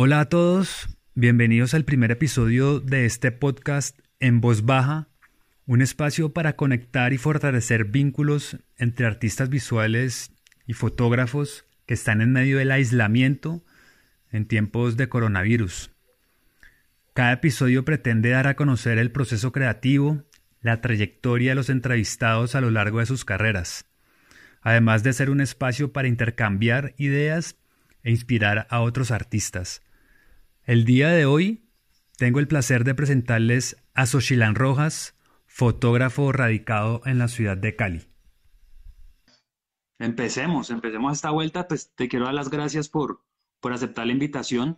Hola a todos, bienvenidos al primer episodio de este podcast en voz baja, un espacio para conectar y fortalecer vínculos entre artistas visuales y fotógrafos que están en medio del aislamiento en tiempos de coronavirus. Cada episodio pretende dar a conocer el proceso creativo, la trayectoria de los entrevistados a lo largo de sus carreras, además de ser un espacio para intercambiar ideas e inspirar a otros artistas. El día de hoy tengo el placer de presentarles a Xochilán Rojas, fotógrafo radicado en la ciudad de Cali. Empecemos, empecemos esta vuelta. Pues te quiero dar las gracias por, por aceptar la invitación.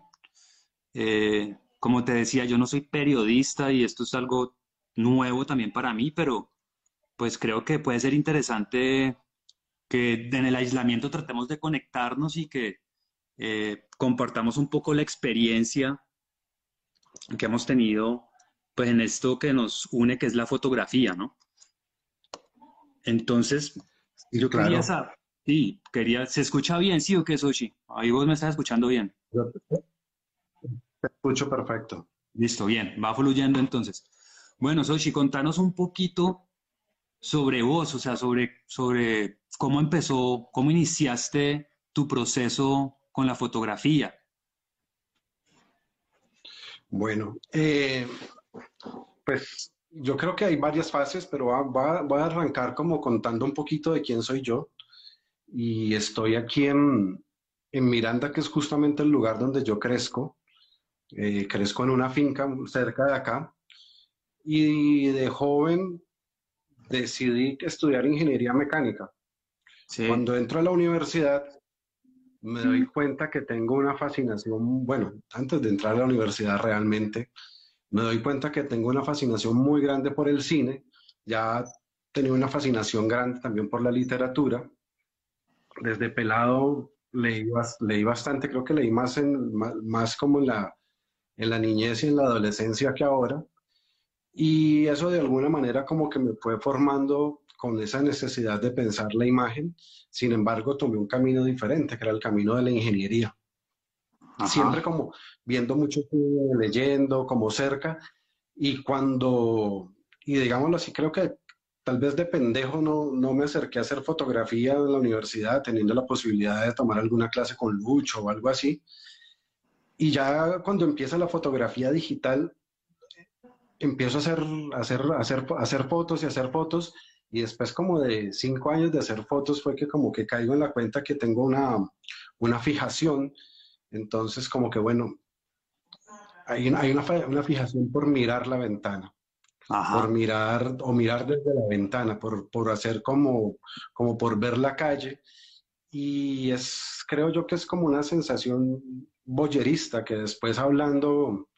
Eh, como te decía, yo no soy periodista y esto es algo nuevo también para mí, pero pues creo que puede ser interesante que en el aislamiento tratemos de conectarnos y que eh, compartamos un poco la experiencia que hemos tenido pues en esto que nos une, que es la fotografía, ¿no? Entonces, yo quería saber, sí, quería, ¿se escucha bien, sí o qué, Sochi? Ahí vos me estás escuchando bien. te escucho perfecto. Listo, bien, va fluyendo entonces. Bueno, Sochi, contanos un poquito sobre vos, o sea, sobre, sobre cómo empezó, cómo iniciaste tu proceso con la fotografía? Bueno, eh, pues yo creo que hay varias fases, pero voy a arrancar como contando un poquito de quién soy yo. Y estoy aquí en, Miranda, que es justamente el lugar donde yo crezco. Eh, crezco en una finca cerca de acá. Y de joven decidí estudiar ingeniería mecánica. Cuando entro a la universidad, me doy cuenta que tengo una fascinación, bueno, antes de entrar a la universidad realmente, me doy cuenta que tengo una fascinación muy grande por el cine, ya tenía una fascinación grande también por la literatura. Desde pelado leí, leí bastante, creo que leí más, en, más, como en la, en la niñez y en la adolescencia que ahora. Y eso de alguna manera como que me fue formando con esa necesidad de pensar la imagen. Sin embargo, tomé un camino diferente, que era el camino de la ingeniería. Siempre como viendo mucho, leyendo, como cerca. Y cuando, y digámoslo así, creo que tal vez de pendejo no, no me acerqué a hacer fotografía en la universidad, teniendo la posibilidad de tomar alguna clase con Lucho o algo así. Y ya cuando empieza la fotografía digital, empiezo a hacer, hacer, hacer, hacer fotos y hacer fotos y después como de cinco años de hacer fotos fue que como que caigo en la cuenta que tengo una, una fijación. Entonces como que bueno, hay, hay una, una, fijación por mirar la ventana. Por mirar o mirar desde la ventana, por, por hacer como, como por ver la calle. Y es, creo yo que es como una sensación boyerista que después hablando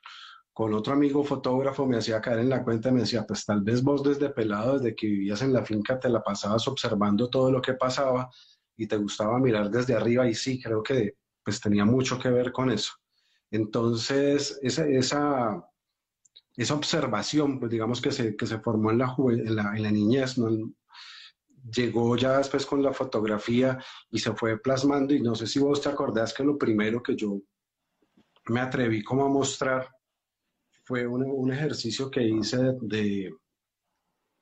con otro amigo fotógrafo me hacía caer en la cuenta y me decía, pues tal vez vos desde pelado, desde que vivías en la finca, te la pasabas observando todo lo que pasaba y te gustaba mirar desde arriba y sí, creo que pues tenía mucho que ver con eso. Entonces, esa, esa, esa observación, pues digamos que se, que se formó en la, en en la niñez, llegó ya después con la fotografía y se fue plasmando y no sé si vos te acordás que lo primero que yo me atreví como a mostrar fue un, ejercicio que hice de,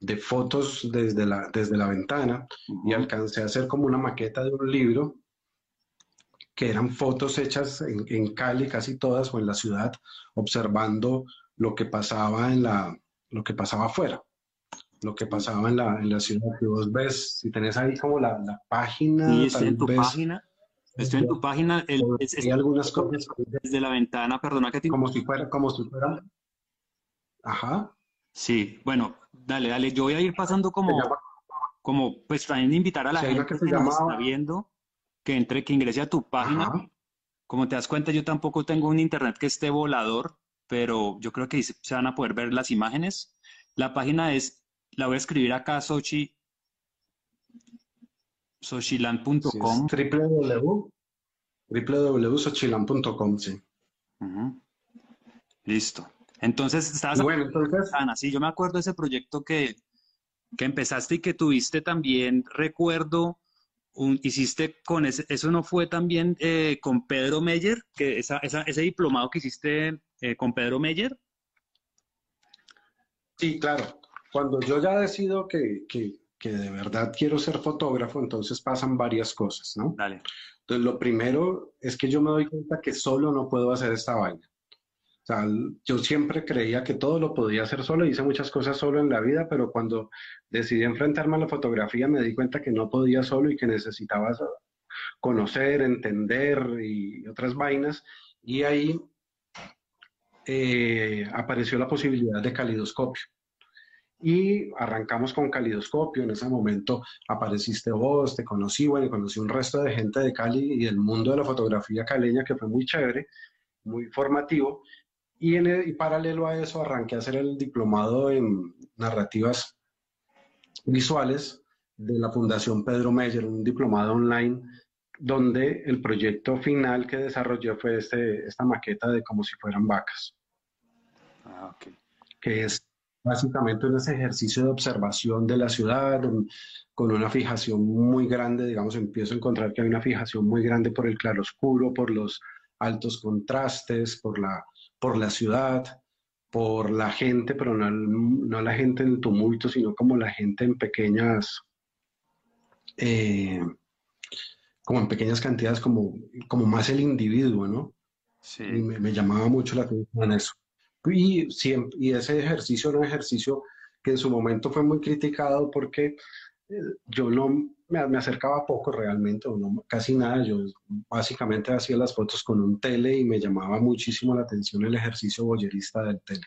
de fotos desde la, desde la ventana y alcancé a hacer como una maqueta de un libro que eran fotos hechas en, en, Cali, casi todas, o en la ciudad, observando lo que pasaba en la, lo que pasaba afuera, lo que pasaba en la, en la ciudad. Que vos ves, si tenés ahí como la, la página. Sí, estoy en tu página. Estoy en tu página. El, hay algunas cosas. Desde la ventana, perdona que te... Como si fuera, como si fuera Ajá. Sí, bueno, dale, dale. Yo voy a ir pasando como, como pues también invitar a la gente que, nos está viendo que entre, que ingrese a tu página. Como te das cuenta, yo tampoco tengo un internet que esté volador, pero yo creo que se van a poder ver las imágenes. La página es, la voy a escribir acá, Sochi, sochilan.com. Sí, www.sochilan.com, sí. Listo. Entonces, estabas... Bueno, entonces... Ana, sí, yo me acuerdo de ese proyecto que, que empezaste y que tuviste también, recuerdo, hiciste con ese, eso no fue también eh, con Pedro Meyer, que esa, ese diplomado que hiciste eh, con Pedro Meyer. Sí, claro. Cuando yo ya decido que, de verdad quiero ser fotógrafo, entonces pasan varias cosas, ¿no? Dale. Entonces, lo primero es que yo me doy cuenta que solo no puedo hacer esta vaina. O sea, yo siempre creía que todo lo podía hacer solo, hice muchas cosas solo en la vida, pero cuando decidí enfrentarme a la fotografía me di cuenta que no podía solo y que necesitaba conocer, entender y otras vainas. Y ahí eh, apareció la posibilidad de calidoscopio. Y arrancamos con calidoscopio. En ese momento apareciste vos, te conocí, bueno, conocí un resto de gente de Cali y del mundo de la fotografía caleña que fue muy chévere, muy formativo. Y, en paralelo a eso arranqué a hacer el diplomado en narrativas visuales de la Fundación Pedro Meyer, un diplomado online donde el proyecto final que desarrollé fue este, esta maqueta de como si fueran vacas. Ah, que es básicamente un ejercicio de observación de la ciudad con una fijación muy grande, digamos, empiezo a encontrar que hay una fijación muy grande por el claroscuro, por los altos contrastes, por la, por la ciudad, por la gente, pero no, no la gente en tumulto, sino como la gente en pequeñas, eh, como en pequeñas cantidades, como, como más el individuo, ¿no? Sí. Y me, me llamaba mucho la atención eso. Y, y ese ejercicio era un ejercicio que en su momento fue muy criticado porque yo no me, acercaba poco realmente, no, casi nada. Yo básicamente hacía las fotos con un tele y me llamaba muchísimo la atención el ejercicio boyerista del tele.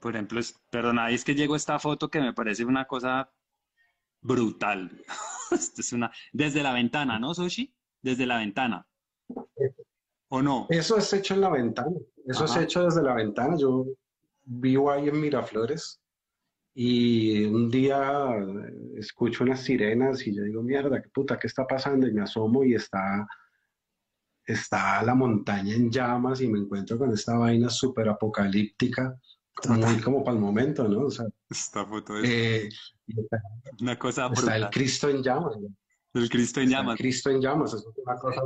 Por ejemplo, perdona, es que llegó esta foto que me parece una cosa brutal. es una, desde la ventana, ¿no, Soshi? Desde la ventana. ¿O no? Eso es hecho en la ventana. Eso es hecho desde la ventana. Yo vivo ahí en Miraflores y un día escucho unas sirenas y yo digo, mierda, qué puta, ¿qué está pasando? Y me asomo y está, está la montaña en llamas y me encuentro con esta vaina súper apocalíptica, muy como para el momento, ¿no? O sea, esta foto es eh, una cosa Está el Cristo en llamas. El Cristo en llamas. El Cristo en llamas, es una cosa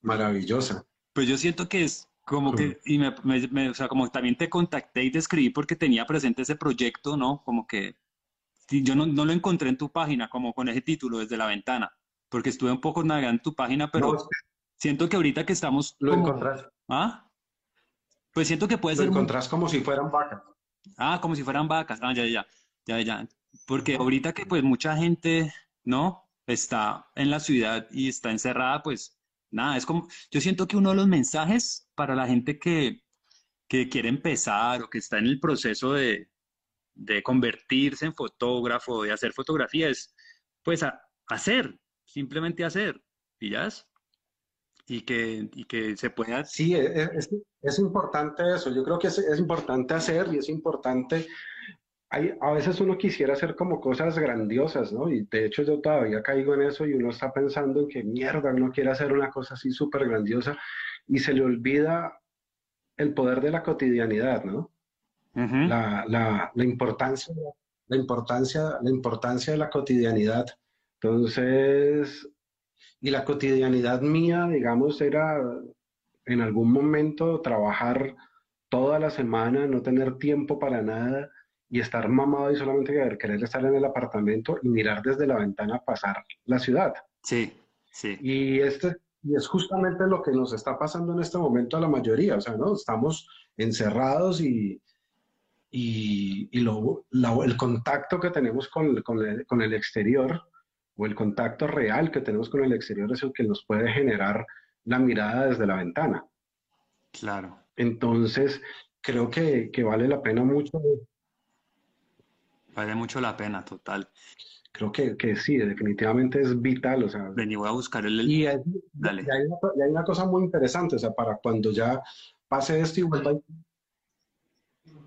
maravillosa. Pues yo siento que es como que, y me, me, o sea, como también te contacté y te escribí porque tenía presente ese proyecto, ¿no? Como que yo no, no lo encontré en tu página, como con ese título, desde la ventana, porque estuve un poco navegando en tu página, pero siento que ahorita que estamos... Lo encontrás. ¿Ah? Pues siento que puede ser... Lo encontrás como si fueran vacas. Ah, como si fueran vacas. Ah, ya, ya, ya, ya. Porque ahorita que pues mucha gente, ¿no? Está en la ciudad y está encerrada, pues nada, es como, yo siento que uno de los mensajes para la gente que, quiere empezar o que está en el proceso de, convertirse en fotógrafo, de hacer fotografía, es pues hacer, simplemente hacer, ¿pillas? Y que, y que se pueda... Sí, e, e, es, importante eso, yo creo que es, es importante hacer y es importante a veces uno quisiera hacer como cosas grandiosas, ¿no? Y de hecho yo todavía caigo en eso y uno está pensando en que mierda, uno quiere hacer una cosa así súper grandiosa y se le olvida el poder de la cotidianidad, ¿no? la, la, la, importancia, la, importancia, la importancia de la cotidianidad. Entonces, y la cotidianidad mía, digamos, era en algún momento trabajar toda la semana, no tener tiempo para nada y estar mamado y solamente querer estar en el apartamento y mirar desde la ventana pasar la ciudad. Sí, sí. Y, este, y es justamente lo que nos está pasando en este momento a la mayoría, o sea, ¿no? Estamos encerrados y, y, y lo, el contacto que tenemos con, con, el, con el exterior o el contacto real que tenemos con el exterior es el que nos puede generar la mirada desde la ventana. Claro. Entonces, creo que, que vale la pena mucho Vale mucho la pena, total. Creo que, que sí, definitivamente es vital, o sea. Vení, voy a buscar el... Y, hay, Dale. Y hay, una, y hay, una, cosa muy interesante, o sea, para cuando ya pase esto y vuelva...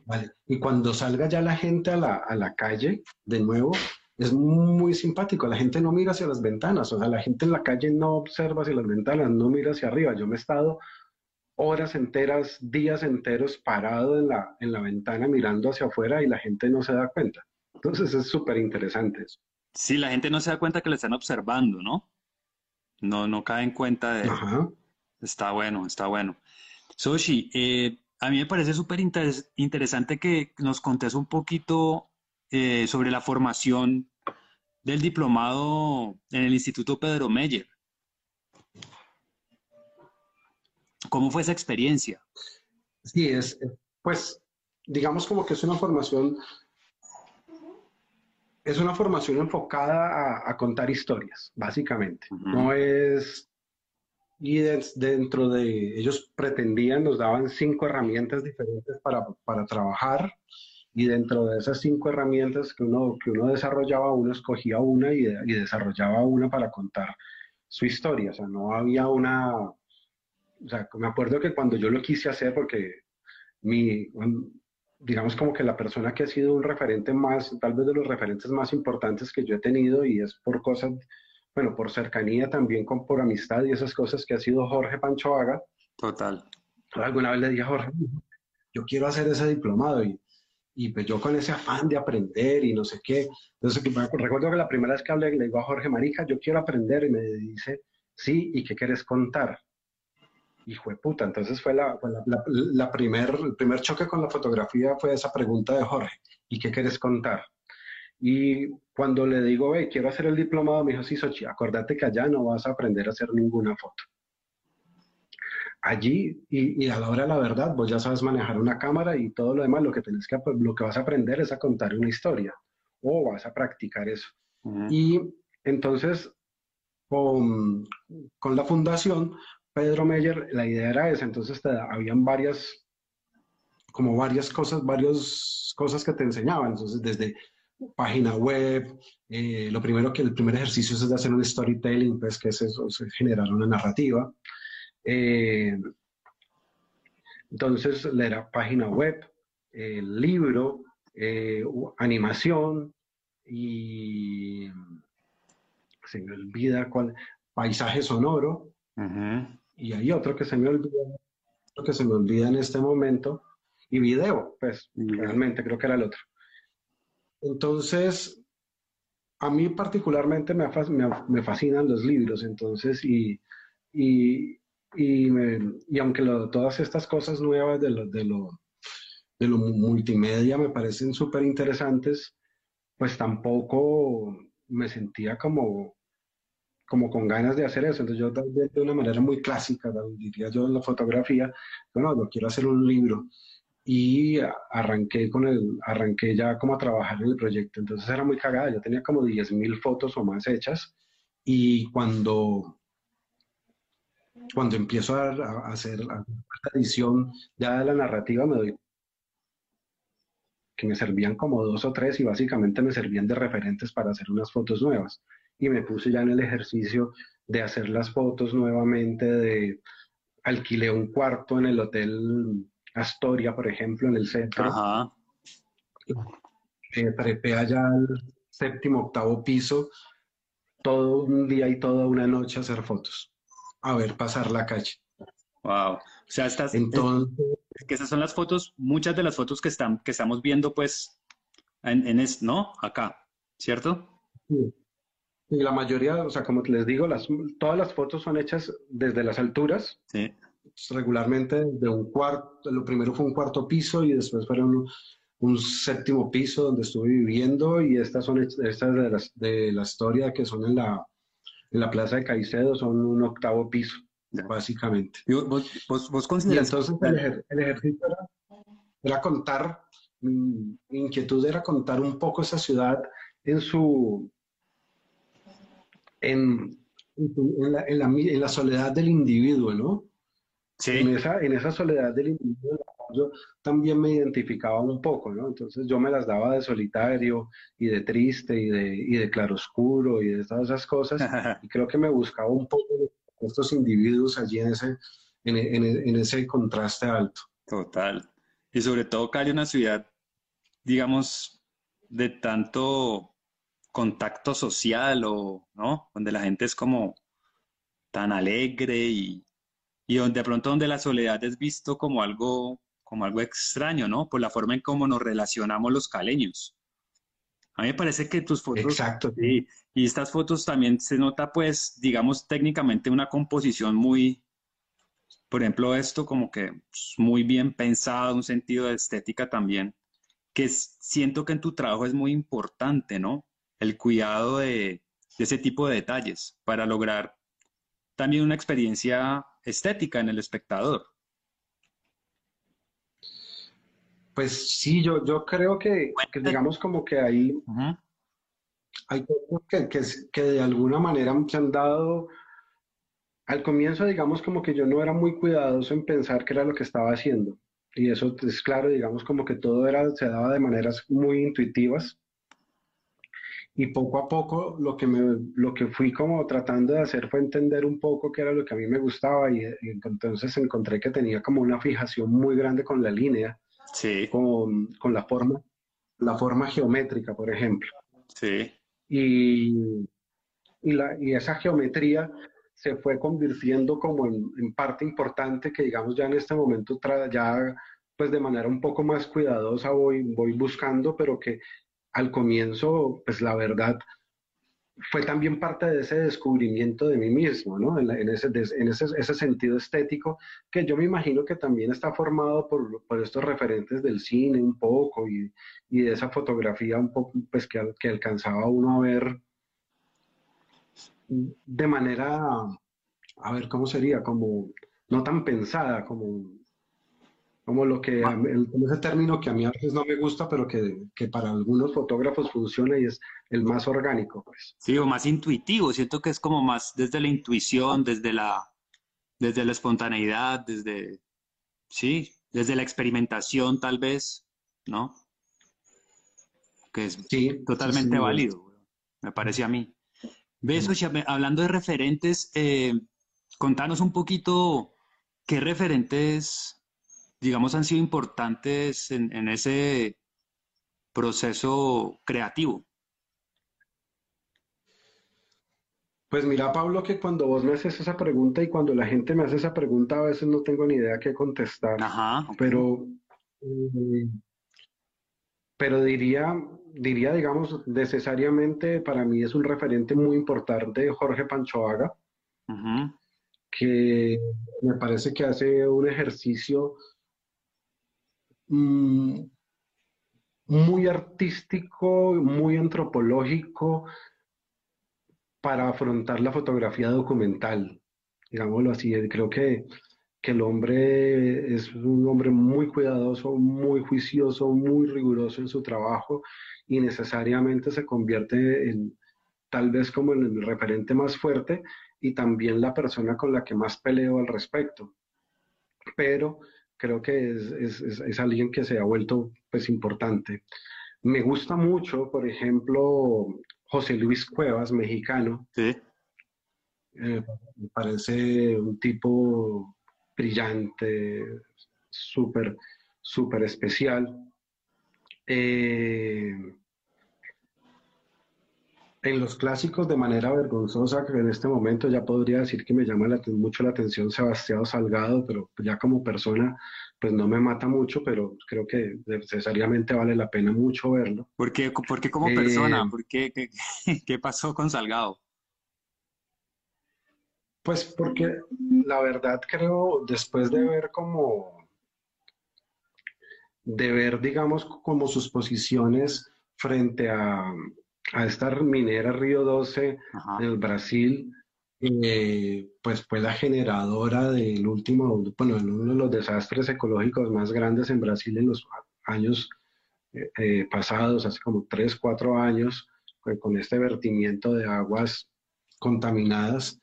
Vale. Y cuando salga ya la gente a la, a la calle, de nuevo, es muy simpático. La gente no mira hacia las ventanas, o sea, la gente en la calle no observa hacia las ventanas, no mira hacia arriba. Yo me he estado horas enteras, días enteros parado en la, en la ventana mirando hacia afuera y la gente no se da cuenta. Entonces es súper interesante eso. Sí, la gente no se da cuenta que le están observando, ¿no? no, no cae en cuenta de... Está bueno, está bueno. Soshi, eh, a mí me parece súper interesante que nos contes un poquito eh, sobre la formación del diplomado en el Instituto Pedro Meyer. ¿Cómo fue esa experiencia? Sí, es, pues, digamos como que es una formación, es una formación enfocada a, contar historias, básicamente. No es, y dentro de, ellos pretendían, nos daban cinco herramientas diferentes para, para trabajar y dentro de esas cinco herramientas que uno, que uno desarrollaba, uno escogía una y, y, desarrollaba una para contar su historia. O sea, no había una... O sea, me acuerdo que cuando yo lo quise hacer, porque mi, digamos como que la persona que ha sido un referente más, tal vez de los referentes más importantes que yo he tenido, y es por cosas, bueno, por cercanía también, con, por amistad y esas cosas que ha sido Jorge Panchoaga. Total. Alguna vez le dije a Jorge, yo quiero hacer ese diplomado y y pues yo con ese afán de aprender y no sé qué. Entonces recuerdo que la primera vez que hablé le digo a Jorge Marica, yo quiero aprender y me dice, sí, ¿y qué quieres contar? Hijo de puta, entonces fue, la, la, primer, el primer choque con la fotografía fue esa pregunta de Jorge, ¿y qué quieres contar? Y cuando le digo, hey, quiero hacer el diplomado, me dijo, sí, Sochi, acordate que allá no vas a aprender a hacer ninguna foto allí y, a la hora de la verdad, vos ya sabes manejar una cámara y todo lo demás, lo que, tenés que, lo que vas a aprender es a contar una historia o vas a practicar eso. Y entonces, con, con, la fundación, Pedro Meyer, la idea era esa, entonces te, habían varias, como varias cosas, varias cosas que te enseñaban, entonces desde página web, eh, lo primero que el primer ejercicio es de hacer un storytelling, pues que es eso, es generar una narrativa. Eh, entonces, leer página web, libro, eh, animación y se me olvida cuál, paisaje sonoro. Y hay otro que se me olvida, que se me olvida en este momento, y video, pues realmente creo que era el otro. Entonces, a mí particularmente me, me, fascinan los libros, entonces, y, y, y aunque todas estas cosas nuevas de lo, de lo, de lo multimedia me parecen súper interesantes, pues tampoco me sentía como, como con ganas de hacer eso. Entonces yo también de una manera muy clásica, diría yo en la fotografía, bueno, yo quiero hacer un libro. Y arranqué con el, arranqué ya como a trabajar en el proyecto. Entonces era muy cagada, yo tenía como 10.000 fotos o más hechas. Y cuando cuando empiezo a, hacer la edición ya de la narrativa, me doy que me servían como dos o tres y básicamente me servían de referentes para hacer unas fotos nuevas. Y me puse ya en el ejercicio de hacer las fotos nuevamente, de alquilé un cuarto en el Hotel Astoria, por ejemplo, en el centro. Ajá. Eh, trepé allá al séptimo, octavo piso, todo un día y toda una noche a hacer fotos a ver pasar la calle. Wow. O sea, estas, Entonces, que esas son las fotos, muchas de las fotos que, están, que estamos viendo, pues, en, en es, ¿no? Acá, ¿cierto? Sí. Y la mayoría, o sea, como les digo, las, todas las fotos son hechas desde las alturas. Sí. Regularmente de un cuarto, lo primero fue un cuarto piso y después fueron un, séptimo piso donde estuve viviendo y estas son estas de, las, de la historia que son en la, en la Plaza de Caicedo son un octavo piso, básicamente. ¿Vos, vos, y entonces el, ejercicio era, contar, mi inquietud era contar un poco esa ciudad en su, en, en, la, en la, soledad del individuo, ¿no? Sí. En esa, en esa soledad del individuo yo también me identificaba un poco, ¿no? Entonces yo me las daba de solitario y de triste y de, y de claroscuro y de todas esas cosas y creo que me buscaba un poco de estos individuos allí en ese, en, en, ese contraste alto. Total. Y sobre todo Cali, una ciudad, digamos, de tanto contacto social o, ¿no? Donde la gente es como tan alegre y, y donde de pronto donde la soledad es visto como algo como algo extraño, ¿no? Por la forma en cómo nos relacionamos los caleños. A mí me parece que tus fotos... Exacto. Sí, y estas fotos también se nota, pues, digamos, técnicamente una composición muy, por ejemplo, esto como que pues, muy bien pensado, un sentido de estética también, que siento que en tu trabajo es muy importante, ¿no? El cuidado de, de ese tipo de detalles para lograr también una experiencia estética en el espectador. Pues sí, yo, yo creo que, digamos como que hay, hay cosas que, que, que, de alguna manera se han dado, al comienzo digamos como que yo no era muy cuidadoso en pensar qué era lo que estaba haciendo. Y eso es claro, digamos como que todo era, se daba de maneras muy intuitivas. Y poco a poco lo que, me, lo que fui como tratando de hacer fue entender un poco qué era lo que a mí me gustaba y, entonces encontré que tenía como una fijación muy grande con la línea, sí. con, con la forma, la forma geométrica, por ejemplo. Sí. Y, y, la, y esa geometría se fue convirtiendo como en, en, parte importante que digamos ya en este momento ya pues de manera un poco más cuidadosa voy, voy buscando, pero que al comienzo, pues la verdad, fue también parte de ese descubrimiento de mí mismo, ¿no? En, ese, en ese, ese, sentido estético, que yo me imagino que también está formado por, por estos referentes del cine un poco y, y, de esa fotografía un poco, pues que, que alcanzaba uno a ver de manera, a ver, ¿cómo sería? Como no tan pensada, como como lo que, el, ese término que a mí a veces no me gusta, pero que, que, para algunos fotógrafos funciona y es el más orgánico. Pues. Sí, o más intuitivo, siento que es como más desde la intuición, desde la, desde la espontaneidad, desde, sí, desde la experimentación tal vez, ¿no? Que es sí, totalmente sí, válido, me parece a mí. Beso, hablando de referentes, eh, contanos un poquito qué referentes digamos, han sido importantes en, en ese proceso creativo? Pues mira, Pablo, que cuando vos me haces esa pregunta y cuando la gente me hace esa pregunta, a veces no tengo ni idea qué contestar. Ajá, okay. Pero, eh, pero diría, diría, digamos, necesariamente para mí es un referente muy importante Jorge Panchoaga, uh -huh. que me parece que hace un ejercicio Mm, muy artístico, muy antropológico para afrontar la fotografía documental, digámoslo así. Creo que, que el hombre es un hombre muy cuidadoso, muy juicioso, muy riguroso en su trabajo y necesariamente se convierte en tal vez como el referente más fuerte y también la persona con la que más peleo al respecto. Pero creo que es, es, es, alguien que se ha vuelto pues importante. Me gusta mucho, por ejemplo, José Luis Cuevas, mexicano. Sí. Eh, me parece un tipo brillante, súper, súper especial. Eh, en los clásicos de manera vergonzosa, que en este momento ya podría decir que me llama la, mucho la atención Sebastián Salgado, pero ya como persona, pues no me mata mucho, pero creo que necesariamente vale la pena mucho verlo. ¿Por qué, por qué como persona? Eh, ¿Por qué, qué, qué pasó con Salgado? Pues porque la verdad creo, después de ver como, de ver, digamos, como sus posiciones frente a a esta minera Río 12 Ajá. del Brasil, eh, pues fue la generadora del último, bueno, uno de los desastres ecológicos más grandes en Brasil en los años eh, eh, pasados, hace como 3, 4 años, con este vertimiento de aguas contaminadas.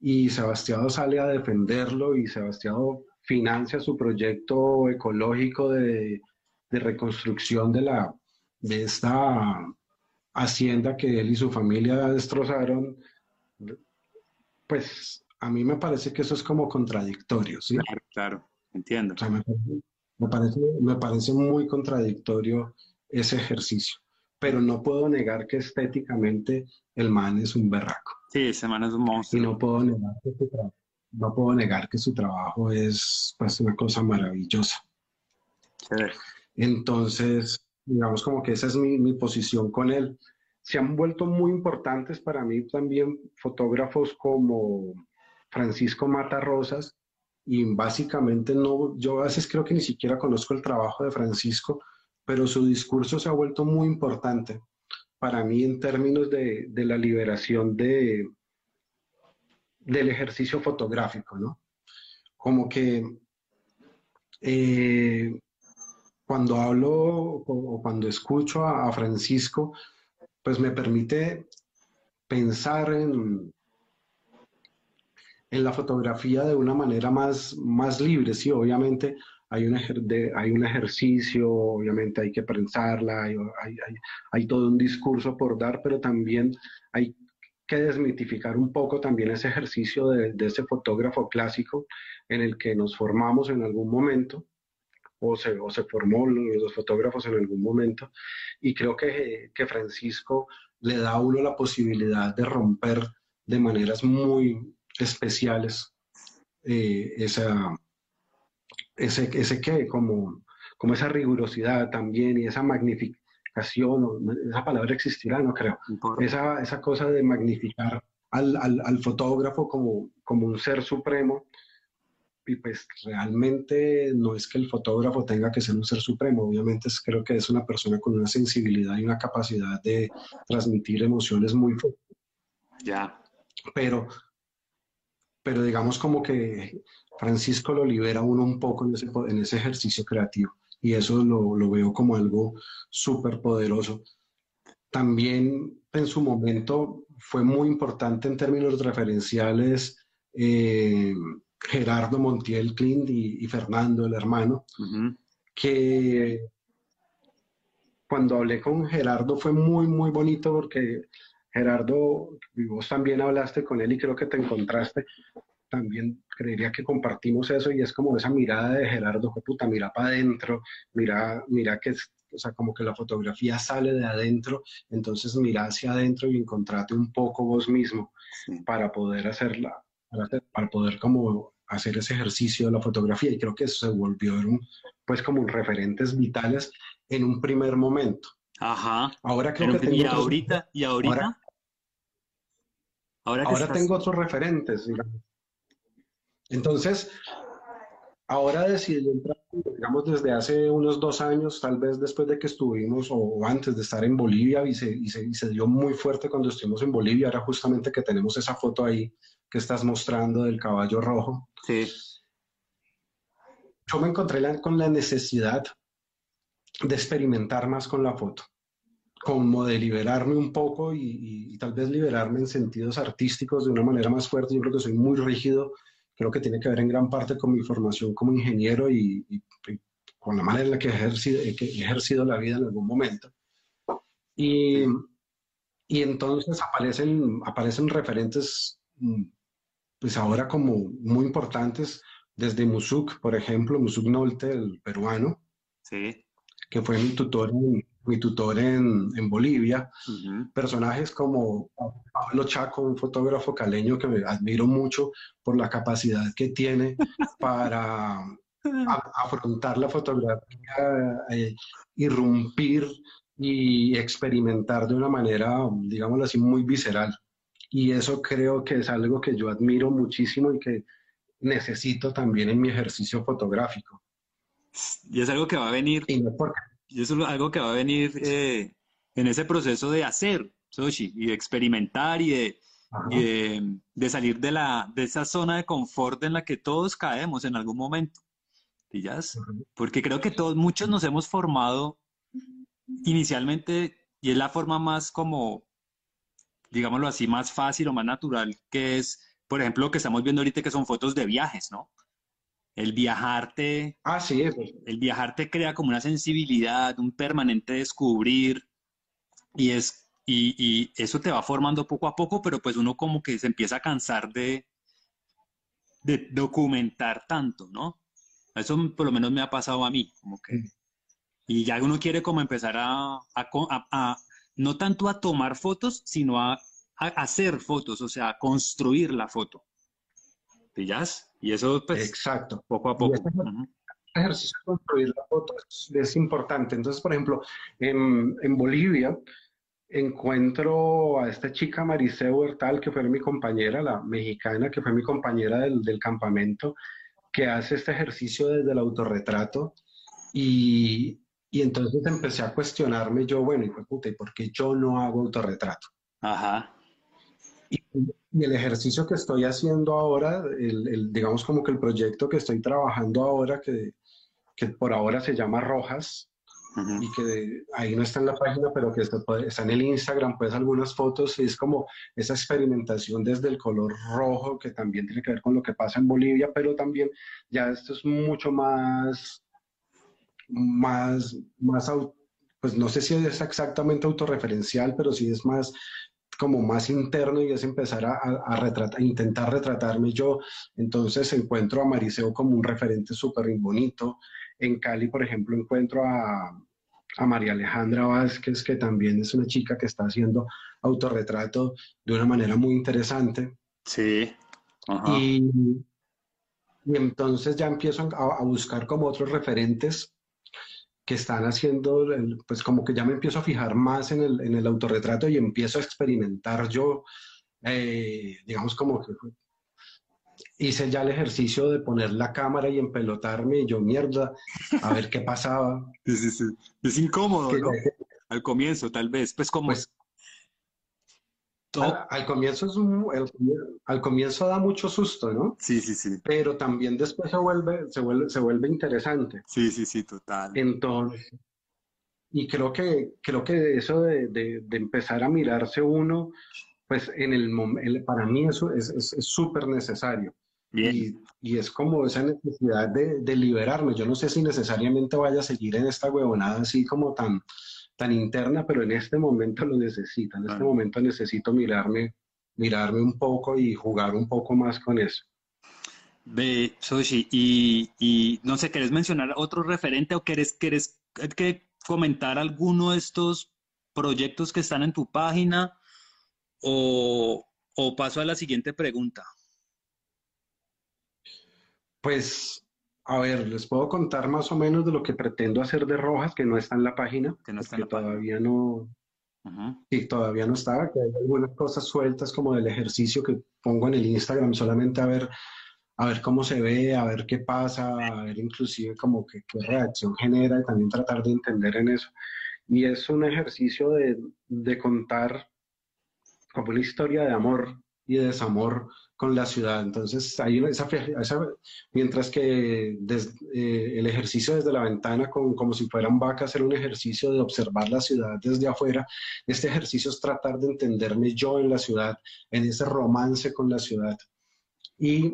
Y Sebastián sale a defenderlo y Sebastián financia su proyecto ecológico de, de reconstrucción de, la, de esta hacienda que él y su familia destrozaron, pues a mí me parece que eso es como contradictorio, ¿sí? Claro, claro, entiendo. O sea, me, me, parece, me parece muy contradictorio ese ejercicio, pero no puedo negar que estéticamente el man es un berraco. Sí, ese man es un monstruo. Y no puedo negar que su, tra no puedo negar que su trabajo es pues, una cosa maravillosa. Sí. Entonces, digamos como que esa es mi, mi posición con él. Se han vuelto muy importantes para mí también fotógrafos como Francisco Mata Rosas, y básicamente no, yo a veces creo que ni siquiera conozco el trabajo de Francisco, pero su discurso se ha vuelto muy importante para mí en términos de, de la liberación de, del ejercicio fotográfico, ¿no? Como que eh, cuando hablo o, cuando escucho a, Francisco, pues me permite pensar en, la fotografía de una manera más, más libre. Sí, obviamente hay un, hay un ejercicio, obviamente hay que pensarla, hay, hay, todo un discurso por dar, pero también hay que desmitificar un poco también ese ejercicio de, ese fotógrafo clásico en el que nos formamos en algún momento, o se, o se formó los fotógrafos en algún momento, y creo que, que Francisco le da a uno la posibilidad de romper de maneras muy, especiales, eh, esa, ese, ese que, como, como esa rigurosidad también y esa magnificación, esa palabra existirá, no creo, esa, esa cosa de magnificar al, al, al, fotógrafo como, como un ser supremo. Y pues realmente no es que el fotógrafo tenga que ser un ser supremo, obviamente es, creo que es una persona con una sensibilidad y una capacidad de transmitir emociones muy fuertes. Ya. Pero pero digamos como que Francisco lo libera uno un poco en ese, en ese ejercicio creativo y eso lo, lo veo como algo súper poderoso. También en su momento fue muy importante en términos referenciales eh, Gerardo Montiel Clint y, Fernando, el hermano, que cuando hablé con Gerardo fue muy, muy bonito porque Gerardo, vos también hablaste con él y creo que te encontraste. También creería que compartimos eso y es como esa mirada de Gerardo, que puta, mira para adentro, mira, mira que es, o sea, como que la fotografía sale de adentro, entonces mira hacia adentro y encontrate un poco vos mismo para poder hacerla, para, poder como hacer ese ejercicio de la fotografía y creo que eso se volvió pues como referentes vitales en un primer momento. Ajá. Ahora creo que y ahorita, y ahorita Ahora, tengo otros referentes, Entonces, ahora decidí entrar, digamos, desde hace unos dos años, tal vez después de que estuvimos o antes de estar en Bolivia, y se, y se, dio muy fuerte cuando estuvimos en Bolivia, ahora justamente que tenemos esa foto ahí que estás mostrando del caballo rojo. Sí. Yo me encontré con la necesidad de experimentar más con la foto como de liberarme un poco y, tal vez liberarme en sentidos artísticos de una manera más fuerte. Yo creo que soy muy rígido, creo que tiene que ver en gran parte con mi formación como ingeniero y, con la manera en la que he, ejercido, que he ejercido la vida en algún momento. Y, y entonces aparecen, aparecen referentes, mm, pues ahora como muy importantes, desde Musuk, por ejemplo, Musuk Nolte, el peruano, sí. que fue mi tutor en, mi tutor en, en Bolivia, personajes como Pablo Chaco, un fotógrafo caleño que me admiro mucho por la capacidad que tiene para afrontar la fotografía, eh, irrumpir y experimentar de una manera, digámoslo así, muy visceral. Y eso creo que es algo que yo admiro muchísimo y que necesito también en mi ejercicio fotográfico. Y es algo que va a venir. Y no porque y eso es algo que va a venir eh, en ese proceso de hacer, Soshi, y de experimentar y de, de, salir de, la, de esa zona de confort en la que todos caemos en algún momento. ¿Pillas? Porque creo que todos, muchos nos hemos formado inicialmente, y es la forma más como, digámoslo así, más fácil o más natural, que es, por ejemplo, lo que estamos viendo ahorita, que son fotos de viajes, ¿no? El viajarte, ah, sí, el viajarte crea como una sensibilidad, un permanente descubrir y es y, y, eso te va formando poco a poco, pero pues uno como que se empieza a cansar de, de documentar tanto, ¿no? Eso por lo menos me ha pasado a mí, como que y ya uno quiere como empezar a, a, no tanto a tomar fotos, sino a, a hacer fotos, o sea, a construir la foto. ¿Pillas? Y eso, pues, Exacto. poco a poco. ejercicio de construir la foto es, importante. Entonces, por ejemplo, en, en, Bolivia encuentro a esta chica Mariceo Huertal, que fue mi compañera, la mexicana, que fue mi compañera del, del campamento, que hace este ejercicio desde el autorretrato. Y, y entonces empecé a cuestionarme yo, bueno, y puta, ¿y por qué yo no hago autorretrato? Ajá. Y, y el ejercicio que estoy haciendo ahora, el, el, digamos como que el proyecto que estoy trabajando ahora, que, que por ahora se llama Rojas, y que ahí no está en la página, pero que está, está, en el Instagram, pues algunas fotos, y es como esa experimentación desde el color rojo, que también tiene que ver con lo que pasa en Bolivia, pero también ya esto es mucho más, más, más, pues no sé si es exactamente autorreferencial, pero sí es más como más interno y es empezar a, a, retratar, a intentar retratarme yo. Entonces encuentro a Mariseo como un referente súper bonito. En Cali, por ejemplo, encuentro a, a María Alejandra Vázquez, que también es una chica que está haciendo autorretrato de una manera muy interesante. Sí. Y, y, entonces ya empiezo a, a, buscar como otros referentes que están haciendo, pues como que ya me empiezo a fijar más en el, en el autorretrato y empiezo a experimentar yo, eh, digamos como que hice ya el ejercicio de poner la cámara y empelotarme y yo mierda, a ver qué pasaba. Sí, sí, sí. Es incómodo, ¿no? Al comienzo, tal vez. Pues como... Pues, al, al, comienzo es un, el, al comienzo da mucho susto, ¿no? Sí, sí, sí. Pero también después se vuelve, se vuelve, se vuelve interesante. Sí, sí, sí, total. Entonces, y creo que, creo que eso de, de, de empezar a mirarse uno, pues en el, el para mí eso es súper es, es necesario. Y, y, es como esa necesidad de, de, liberarme. Yo no sé si necesariamente vaya a seguir en esta huevonada así como tan, tan interna, pero en este momento lo necesito. En este ah. momento necesito mirarme, mirarme un poco y jugar un poco más con eso. Ve, Soshi, y, y no sé, ¿querés mencionar otro referente o querés, querés que comentar alguno de estos proyectos que están en tu página? O, o paso a la siguiente pregunta. Pues, a ver, les puedo contar más o menos de lo que pretendo hacer de Rojas, que no está en la página, que no está en la todavía página. no, uh sí, todavía no está, que hay algunas cosas sueltas como del ejercicio que pongo en el Instagram solamente a ver, a ver cómo se ve, a ver qué pasa, a ver inclusive como que, qué reacción genera y también tratar de entender en eso. Y es un ejercicio de, de contar como una historia de amor y de desamor con la ciudad. Entonces, una, esa, mientras que eh, el ejercicio desde la ventana, con, como si fueran vacas, era un ejercicio de observar la ciudad desde afuera, este ejercicio es tratar de entenderme yo en la ciudad, en ese romance con la ciudad. Y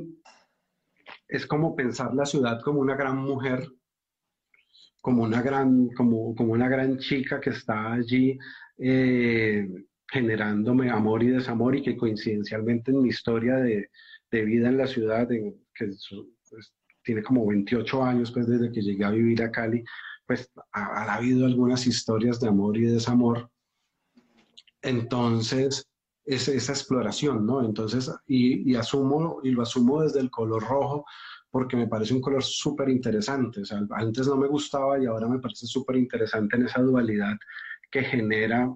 es como pensar la ciudad como una gran mujer, como una gran, como, como una gran chica que está allí. Eh, generándome amor y desamor y que coincidencialmente en mi historia de, de vida en la ciudad, que pues, tiene como 28 años pues, desde que llegué a vivir a Cali, pues ha, ha, habido algunas historias de amor y desamor. Entonces, es esa exploración, ¿no? Entonces, y, y, asumo, y lo asumo desde el color rojo, porque me parece un color súper interesante. O sea, antes no me gustaba y ahora me parece súper interesante en esa dualidad que genera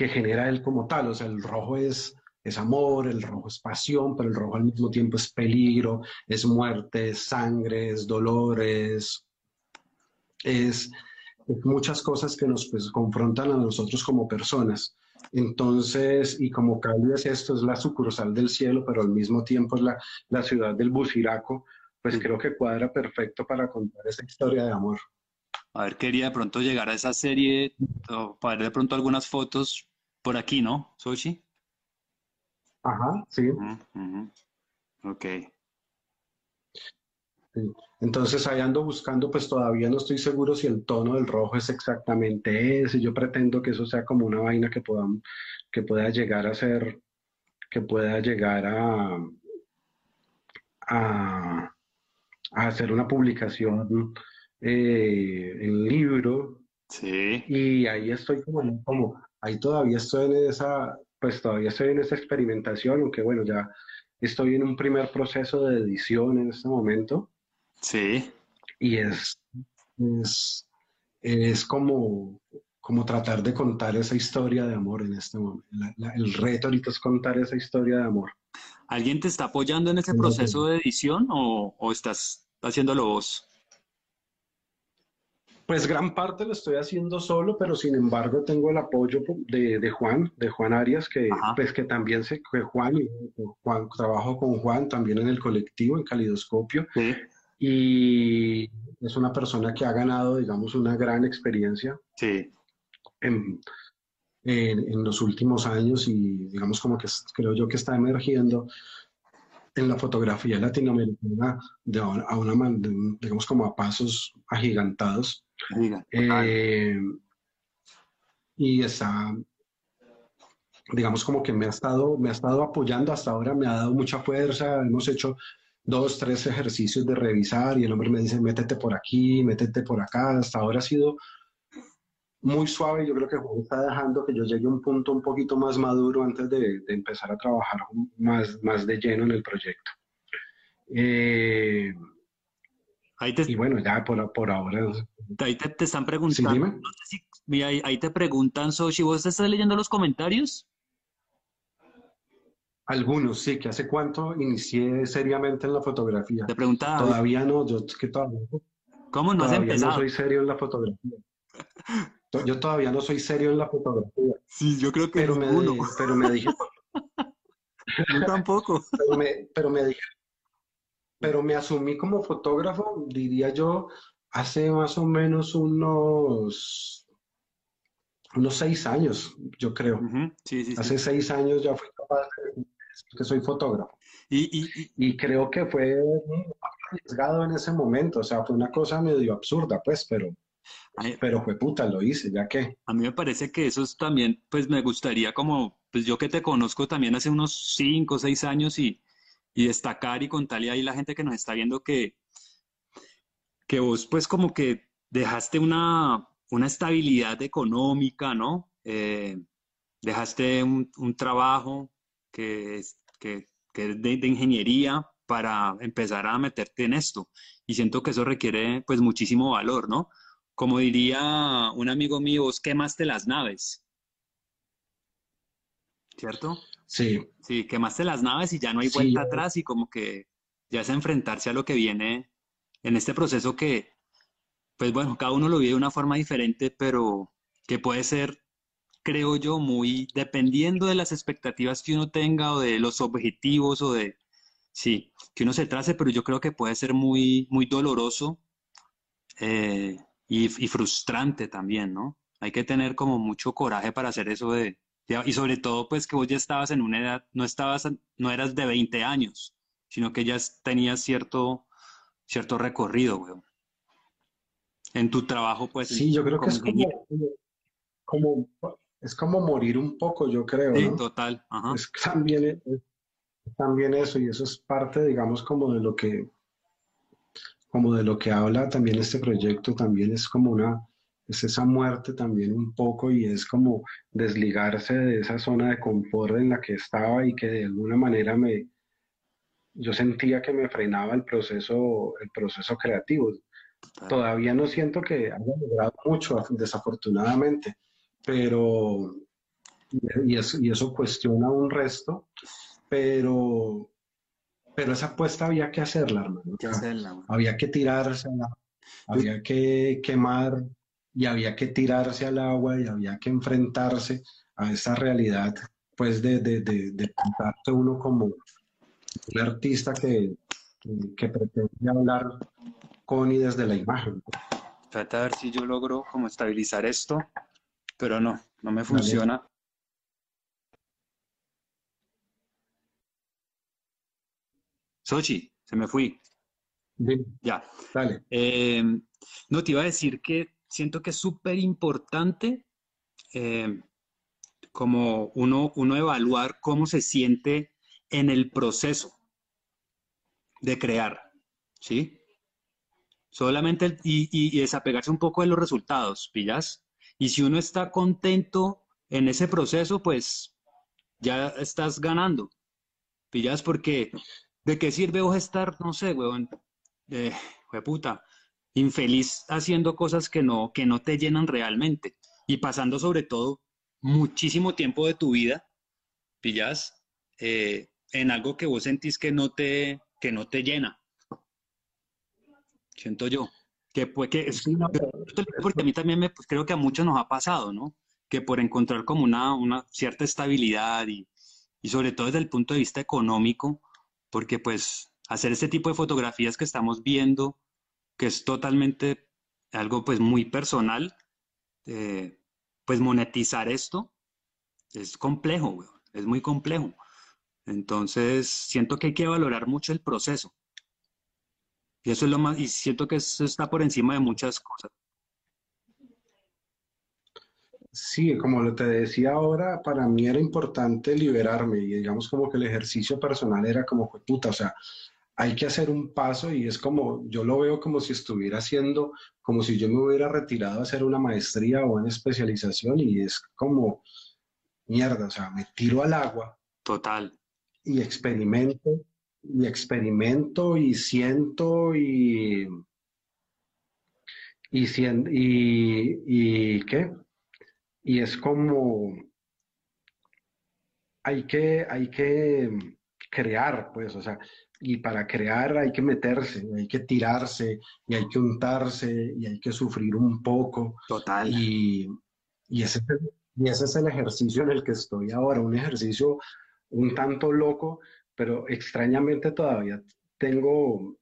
que genera él como tal. O sea, el rojo es, es amor, el rojo es pasión, pero el rojo al mismo tiempo es peligro, es muerte, es sangre, es dolor, es, muchas cosas que nos pues, confrontan a nosotros como personas. Entonces, y como Cali es esto, es la sucursal del cielo, pero al mismo tiempo es la, la ciudad del Buciraco, pues creo que cuadra perfecto para contar esa historia de amor. A ver, quería de pronto llegar a esa serie, o para ver de pronto algunas fotos por aquí, ¿no, Sochi? Ajá, sí. Uh -huh. Ok. Sí. Entonces ahí ando buscando, pues todavía no estoy seguro si el tono del rojo es exactamente ese. Yo pretendo que eso sea como una vaina que, podamos, que pueda llegar a ser, que pueda llegar a, a, a hacer una publicación eh, en libro. Sí. Y ahí estoy como, como ahí todavía estoy en esa, pues todavía estoy en esa experimentación, aunque bueno, ya estoy en un primer proceso de edición en este momento. Sí. Y es, es, es como, como tratar de contar esa historia de amor en este momento. La- la- el reto ahorita es contar esa historia de amor. ¿Alguien te está apoyando en ese proceso de edición o, o estás haciéndolo vos? Pues gran parte lo estoy haciendo solo, pero sin embargo tengo el apoyo de, de Juan, de Juan Arias, que Ajá. pues que también sé que Juan, Juan, trabajo con Juan también en el colectivo, en Calidoscopio, Sí. y es una persona que ha ganado, digamos, una gran experiencia Sí. en, en- en los últimos años y digamos como que creo yo que está emergiendo en la fotografía latinoamericana de a una, digamos como a pasos agigantados. Eh, y está, digamos como que me ha estado, me ha estado apoyando hasta ahora, me ha dado mucha fuerza, hemos hecho dos, tres ejercicios de revisar y el hombre me dice, métete por aquí, métete por acá, hasta ahora ha sido muy suave, yo creo que Juan está dejando que yo llegue a un punto un poquito más maduro antes de, de empezar a trabajar más, más de lleno en el proyecto. Eh, Ahí te, y bueno, ya por, por ahora, ahí te, te están sí, preguntando. dime. no sé si- mira, ahí, ahí te preguntan, Sochi, ¿vos estás leyendo los comentarios? Algunos, sí, que hace cuánto inicié seriamente en la fotografía. Te pregunta David, Todavía no, yo es que todavía, ¿cómo no has todavía no empezado? soy serio en la fotografía. To- Yo todavía no soy serio en la fotografía, Sí, yo creo que pero me, ninguno. pero me dije, Yo tampoco. pero me, pero me dije, pero me asumí como fotógrafo, diría yo, hace más o menos unos, unos seis años, yo creo. Ujú, Sí, sí, sí. Hace seis años ya fui capaz de decir que soy fotógrafo. Y, y, y- Y creo que fue arriesgado en ese momento, o sea, fue una cosa medio absurda, pues, pero, Ay. pero fue puta, lo hice, ya que. a mí me parece que eso es también, pues me gustaría como, pues yo que te conozco también hace unos cinco o seis años y, y destacar y contarle ahí la gente que nos está viendo que, que vos pues como que dejaste una, una estabilidad económica, ¿no? Eh, dejaste un, trabajo que es, que, que es de, de ingeniería para empezar a meterte en esto. Y siento que eso requiere pues muchísimo valor, ¿no? Como diría un amigo mío, vos quemaste las naves, ¿cierto? Sí, Sí, quemaste las naves y ya no hay vuelta atrás y como que ya es enfrentarse a lo que viene en este proceso que, pues bueno, cada uno lo vive de una forma diferente, pero que puede ser, creo yo, muy dependiendo de las expectativas que uno tenga o de los objetivos o de, sí, que uno se trace, pero yo creo que puede ser muy, muy doloroso eh, y, y frustrante también, ¿no? Hay que tener como mucho coraje para hacer eso de- y sobre todo pues que vos ya estabas en una edad, no estabas, no eras de 20 años, sino que ya tenías cierto, cierto recorrido, weón. En tu trabajo, pues, sí, yo creo que es como, como, es como morir un poco, yo creo, Sí, ¿no? total, ajá. Es también, es también eso, y eso es parte, digamos, como de lo que, como de lo que habla también este proyecto, también es como una, es esa muerte también un poco, y es como desligarse de esa zona de confort en la que estaba y que de alguna manera me, yo sentía que me frenaba el proceso, el proceso creativo. total. Todavía no siento que haya logrado mucho, desafortunadamente, pero, y eso, y eso cuestiona un resto, pero, pero esa apuesta había que hacerla, hermano. Hay que hacerla, había que tirarse, había que quemar y había que tirarse al agua y había que enfrentarse a esa realidad, pues de, de, de, de uno como un artista que, que pretende hablar con y desde la imagen. Trata de ver si yo logro como estabilizar esto, pero no, no me funciona. Sochi, se me fui. Dime, Ya. Dale. Eh, no, te iba a decir que siento que es súper importante eh, como uno, uno evaluar cómo se siente en el proceso de crear, ¿sí? Solamente y, y- y desapegarse un poco de los resultados, ¿pillas? Y si uno está contento en ese proceso, pues ya estás ganando, ¿pillas? Porque ¿de qué sirve vos estar, no sé, weón, eh, puta, infeliz haciendo cosas que no, que no te llenan realmente y pasando sobre todo muchísimo tiempo de tu vida, pillas, eh, en algo que vos sentís que no te, que no te llena. Siento yo. Que, pues, que porque a mí también me, pues, creo que a muchos nos ha pasado, ¿no? Que por encontrar como una, una cierta estabilidad y, y sobre todo desde el punto de vista económico, porque pues hacer este tipo de fotografías que estamos viendo, que es totalmente algo pues muy personal, eh, pues monetizar esto es complejo, es muy complejo. Entonces, siento que hay que valorar mucho el proceso. Y eso es lo más, y siento que eso está por encima de muchas cosas. Sí, como te decía ahora, para mí era importante liberarme y digamos como que el ejercicio personal era como, puta, o sea, hay que hacer un paso y es como, yo lo veo como si estuviera haciendo, como si yo me hubiera retirado a hacer una maestría o una especialización y es como, mierda, o sea, me tiro al agua. Total. Y experimento, y experimento y siento y... Y, y, y ¿qué? y es como hay que, hay que crear, pues, o sea, y para crear hay que meterse, hay que tirarse, y hay que untarse, y hay que sufrir un poco. Total. Y, y, ese, y ese es el ejercicio en el que estoy ahora, un ejercicio un tanto loco, pero extrañamente todavía tengo,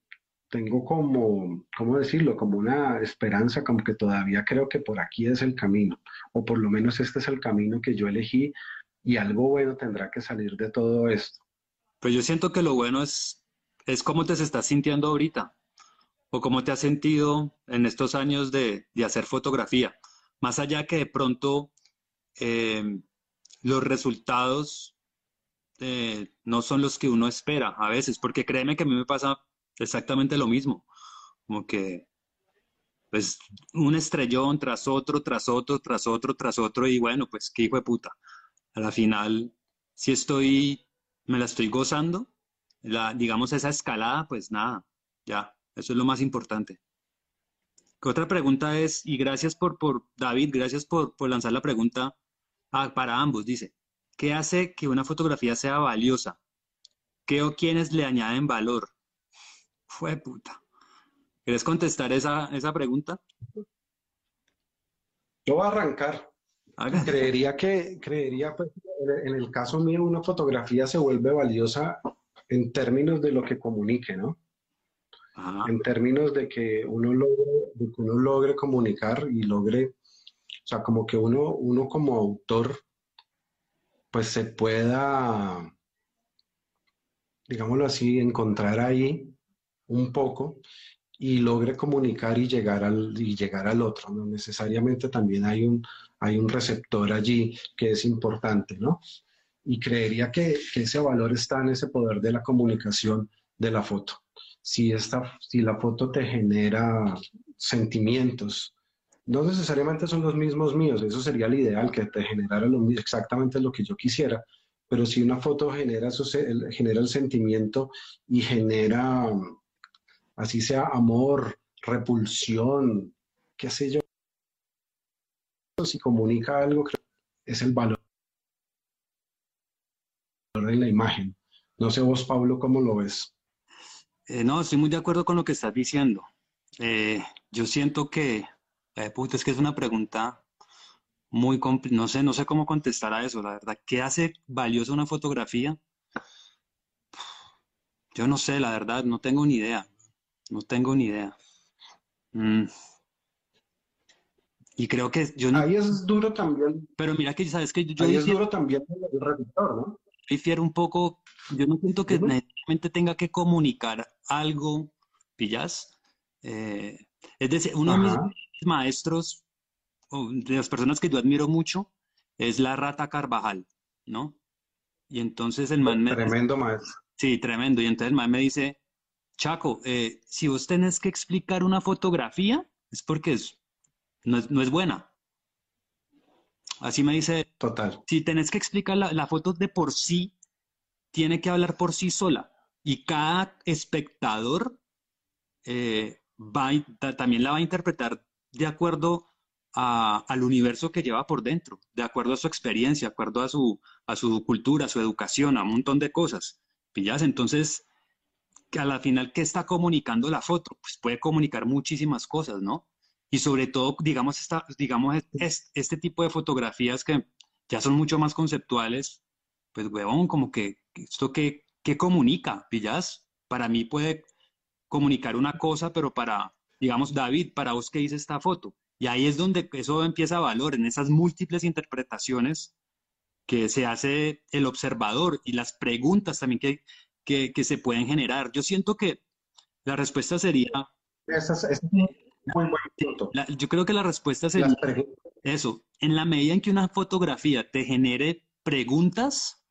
tengo como, ¿cómo decirlo? Como una esperanza, como que todavía creo que por aquí es el camino, o por lo menos este es el camino que yo elegí y algo bueno tendrá que salir de todo esto. Pues yo siento que lo bueno es, es cómo te estás sintiendo ahorita, o cómo te has sentido en estos años de, hacer fotografía. Más allá que de pronto eh, los resultados eh, no son los que uno espera a veces, porque créeme que a mí me pasa exactamente lo mismo. Como que, pues, un estrellón tras otro, tras otro, tras otro, tras otro, y bueno, pues, qué hijo de puta. A la final, si estoy, me la estoy gozando, la, digamos, esa escalada, pues nada, ya, eso es lo más importante. Otra pregunta es, y gracias por, por David, gracias por, por lanzar la pregunta ah, para ambos, dice, ¿qué hace que una fotografía sea valiosa? ¿Qué o quiénes le añaden valor? Fue puta. ¿Quieres contestar esa, esa pregunta? Yo voy a arrancar. Creería que, creería, pues, en el caso mío, una fotografía se vuelve valiosa en términos de lo que comunique, ¿no? En términos de que uno logre, de que uno logre comunicar y logre, o sea, como que uno, uno como autor, pues se pueda, digámoslo así, encontrar ahí un poco y logre comunicar y llegar al, y llegar al otro. No necesariamente también hay un, hay un receptor allí que es importante, ¿no? Y creería que, ese valor está en ese poder de la comunicación de la foto. Si, esta, si la foto te genera sentimientos, no necesariamente son los mismos míos, eso sería el ideal, que te generara exactamente lo que yo quisiera, pero si una foto genera, genera el sentimiento y genera así sea amor, repulsión, qué sé yo. Si comunica algo, es el valor de la imagen. No sé vos, Pablo, cómo lo ves. Eh, no, estoy muy de acuerdo con lo que estás diciendo. Eh, yo siento que, eh, es que es una pregunta muy no sé, no sé cómo contestar a eso, la verdad. ¿Qué hace valiosa una fotografía? Yo no sé, la verdad, no tengo ni idea. No tengo ni idea. Mm. Y creo que yo no... Ahí es duro también. Pero mira que, ¿sabes que Yo Ahí es duro también el receptor, ¿no? Difiero un poco, yo no siento que necesariamente tenga que comunicar algo, ¿pillas? Eh, es decir, uno de mis maestros, de las personas que yo admiro mucho, es la Rata Carvajal, ¿no? Y entonces el man me... Tremendo maestro. Sí, tremendo. Y entonces el man me dice, Chaco, eh, si vos tenés que explicar una fotografía, es porque es, no, es, buena. Así me dice. Total. Si tenés que explicar la, foto de por sí, tiene que hablar por sí sola. Y cada espectador, eh, va también la va a interpretar de acuerdo al universo que lleva por dentro, de acuerdo a su experiencia, de acuerdo a su, a su cultura, a su educación, a un montón de cosas. ¿Pillas? Entonces, que a la final, ¿qué está comunicando la foto? Pues puede comunicar muchísimas cosas, ¿no? Y sobre todo, digamos, esta, digamos este tipo de fotografías que ya son mucho más conceptuales, pues, huevón, como que esto que, comunica, ¿pillas? Para mí puede comunicar una cosa, pero para, digamos, David, para vos, ¿qué dice esta foto? Y ahí es donde eso empieza a valor, en esas múltiples interpretaciones que se hace el observador y las preguntas también que, que, se pueden generar. Yo siento que la respuesta sería... es muy buen punto. yo creo que la respuesta sería eso. En la medida en que una fotografía te genere preguntas,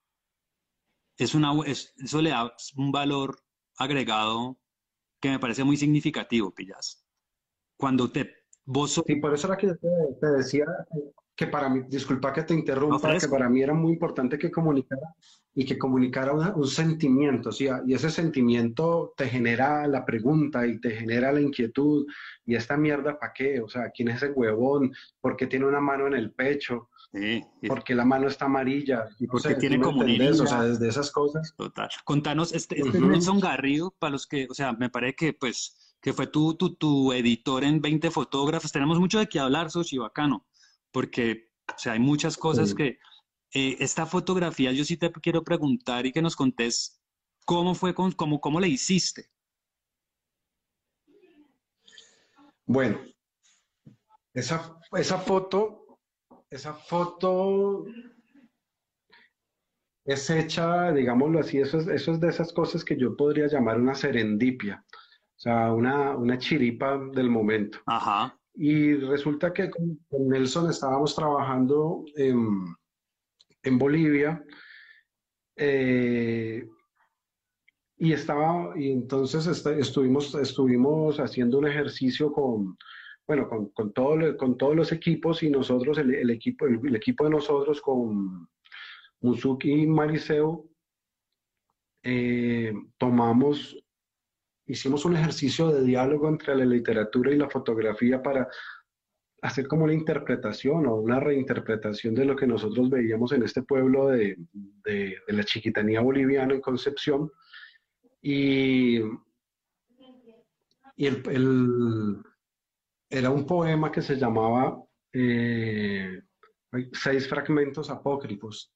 es una, eso le da un valor agregado que me parece muy significativo, Pillas. Cuando te... Vos Sí, por eso era que te decía que para mí, disculpa que te interrumpa, que para mí era muy importante que comunicara y que comunicara un sentimiento, ¿sí? y ese sentimiento te genera la pregunta y te genera la inquietud, y esta mierda, ¿para qué? O sea, ¿quién es ese huevón? ¿Por qué tiene una mano en el pecho? Sí, ¿Por qué la mano está amarilla? ¿Y por qué tiene comunidad? O sea, desde esas cosas. Total. Contanos, este, este Nelson Garrido, para los que, o sea, me parece que, pues, que fue tu, tu, tu editor en 20 fotógrafos, tenemos mucho de qué hablar, Sochi, bacano porque o sea, hay muchas cosas que... Eh, esta fotografía yo sí te quiero preguntar y que nos contés cómo fue, cómo, cómo le hiciste. Bueno, esa, esa foto, esa foto es hecha, digámoslo así, eso es, eso es de esas cosas que yo podría llamar una serendipia, o sea, una, una chiripa del momento. Ajá. Y resulta que con, Nelson estábamos trabajando en, Bolivia eh, y estaba y entonces estuvimos estuvimos haciendo un ejercicio con bueno con, con, todo, con todos los equipos y nosotros el, equipo el, equipo de nosotros con Musuki y Mariseo eh, tomamos hicimos un ejercicio de diálogo entre la literatura y la fotografía para hacer como una interpretación o una reinterpretación de lo que nosotros veíamos en este pueblo de, la chiquitanía boliviana en Concepción. Y, y el, era un poema que se llamaba eh, Seis fragmentos apócrifos.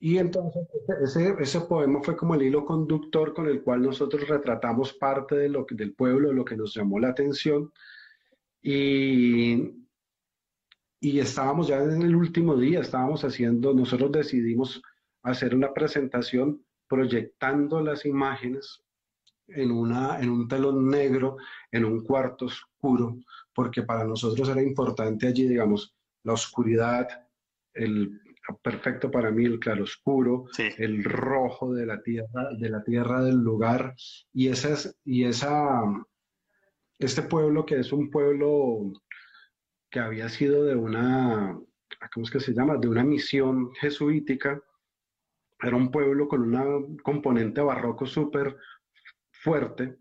Y entonces ese, ese, poema fue como el hilo conductor con el cual nosotros retratamos parte de lo que, del pueblo, lo que nos llamó la atención. Y, y estábamos ya en el último día, estábamos haciendo, nosotros decidimos hacer una presentación proyectando las imágenes en, una, en un telón negro, en un cuarto oscuro, porque para nosotros era importante allí, digamos, la oscuridad, el, perfecto para mí el claroscuro, el rojo de la tierra, de la tierra del lugar, y esa y esa, este pueblo que es un pueblo que había sido de una, ¿cómo es que se llama? De una misión jesuítica, era un pueblo con una componente barroco súper fuerte,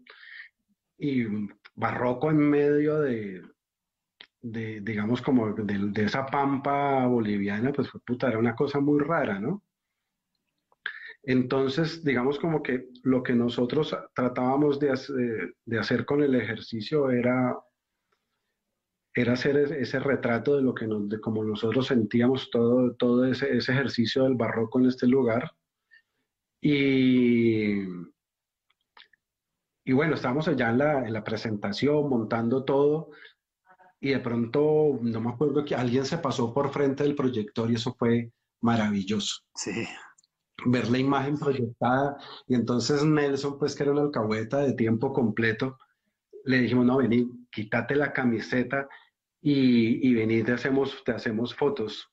y barroco en medio de, de, digamos, como de, esa pampa boliviana, pues puta, era una cosa muy rara, ¿no? Entonces, digamos como que lo que nosotros tratábamos de, hacer, con el ejercicio era, hacer ese, retrato de lo que como nosotros sentíamos todo, ese, ejercicio del barroco en este lugar. Y, y bueno, estábamos allá en la, en la presentación, montando todo, y de pronto, no me acuerdo que alguien se pasó por frente del proyector y eso fue maravilloso. Sí. Ver la imagen proyectada y entonces Nelson, pues que era una alcahueta de tiempo completo, le dijimos, no, vení, quítate la camiseta y, y vení, te hacemos, te hacemos fotos.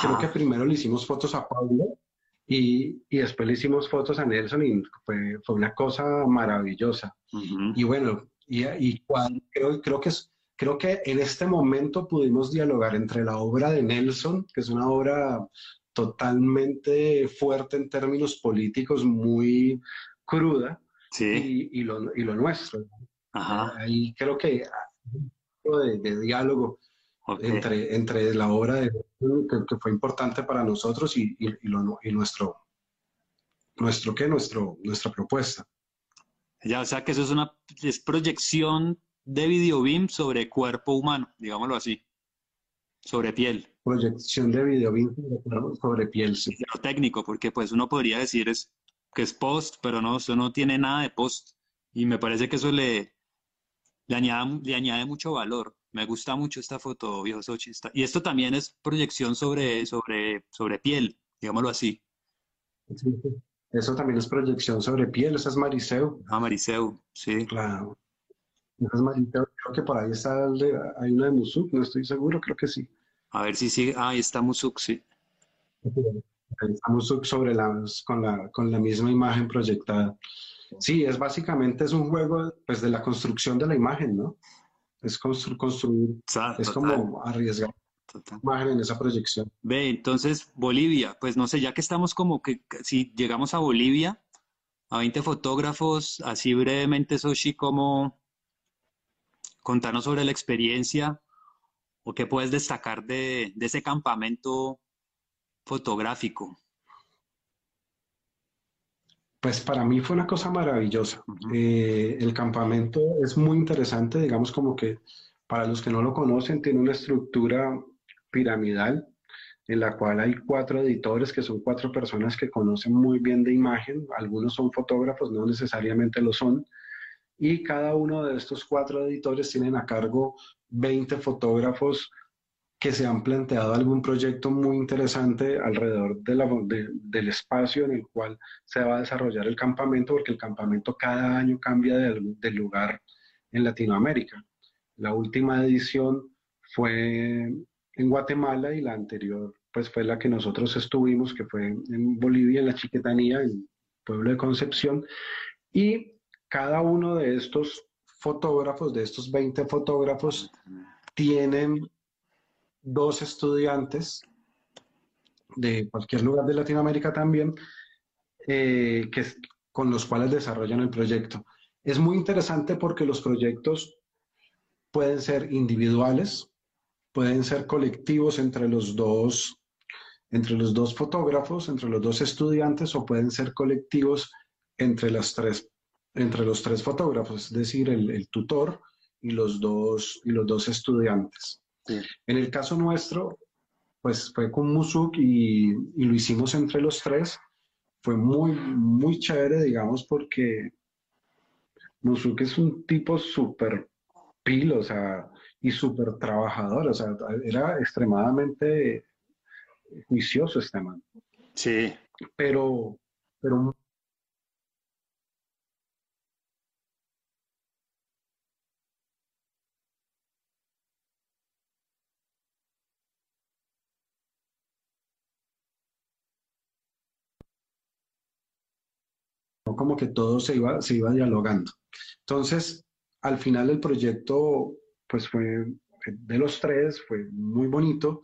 Creo que primero le hicimos fotos a Pablo y, y, después le hicimos fotos a Nelson y fue, fue una cosa maravillosa. Y bueno, y, y creo, creo que es Creo que en este momento pudimos dialogar entre la obra de Nelson, que es una obra totalmente fuerte en términos políticos, muy cruda, y, lo, nuestro. Ahí creo que hay un de, de diálogo entre, entre la obra de, que, fue importante para nosotros y, y, y, nuestro, nuestro, ¿qué? Nuestro, nuestra propuesta. Ya, o sea que eso es una es proyección de videobeam sobre cuerpo humano, digámoslo así, sobre piel. Proyección de videobeam sobre piel, sí. Lo técnico, porque pues uno podría decir es, que es post, pero no, eso no tiene nada de post. Y me parece que eso le, le, añade, le añade mucho valor. Me gusta mucho esta foto, viejo Sochi. Y esto también es proyección sobre, sobre, sobre piel, digámoslo así. Eso también es proyección sobre piel, esa es Mariceu. Ah, Mariceu, sí. Claro. Esa es Mariceu, creo que por ahí está, hay una de Musuk, no estoy seguro, creo que sí. A ver si sigue, ah, ahí está Musuk, sí. Ahí está Musuk sobre las, con, la, con la misma imagen proyectada. Sí, es básicamente es un juego pues, de la construcción de la imagen, ¿no? es construir, es como arriesgar imagen en esa proyección. Ve, entonces Bolivia, pues no sé, ya que estamos como que si llegamos a Bolivia, a 20 fotógrafos, así brevemente, Soshi, como contarnos sobre la experiencia o qué puedes destacar de, de ese campamento fotográfico. Pues para mí fue una cosa maravillosa. Eh, el campamento es muy interesante, digamos como que para los que no lo conocen, tiene una estructura piramidal en la cual hay cuatro editores que son cuatro personas que conocen muy bien de imagen, algunos son fotógrafos, no necesariamente lo son, y cada uno de estos cuatro editores tienen a cargo 20 fotógrafos que se han planteado algún proyecto muy interesante alrededor del espacio en el cual se va a desarrollar el campamento, porque el campamento cada año cambia de, lugar en Latinoamérica. La última edición fue en Guatemala y la anterior pues fue la que nosotros estuvimos, que fue en Bolivia, en la Chiquetanía, en Pueblo de Concepción. Y cada uno de estos fotógrafos, de estos 20 fotógrafos, tienen dos estudiantes de cualquier lugar de Latinoamérica también, eh, que, con los cuales desarrollan el proyecto. Es muy interesante porque los proyectos pueden ser individuales, pueden ser colectivos entre los dos, entre los dos fotógrafos, entre los dos estudiantes, o pueden ser colectivos entre, las tres, entre los tres fotógrafos, es decir, el, el tutor y los dos, y los dos estudiantes. En el caso nuestro, pues fue con Musuk y, y, lo hicimos entre los tres. Fue muy, muy chévere, digamos, porque Musuk es un tipo súper pilo, o sea, y súper trabajador, o sea, era extremadamente juicioso este man. Sí. Pero, pero como que todo se iba, se iba dialogando. Entonces, al final el proyecto, pues fue de los tres, fue muy bonito,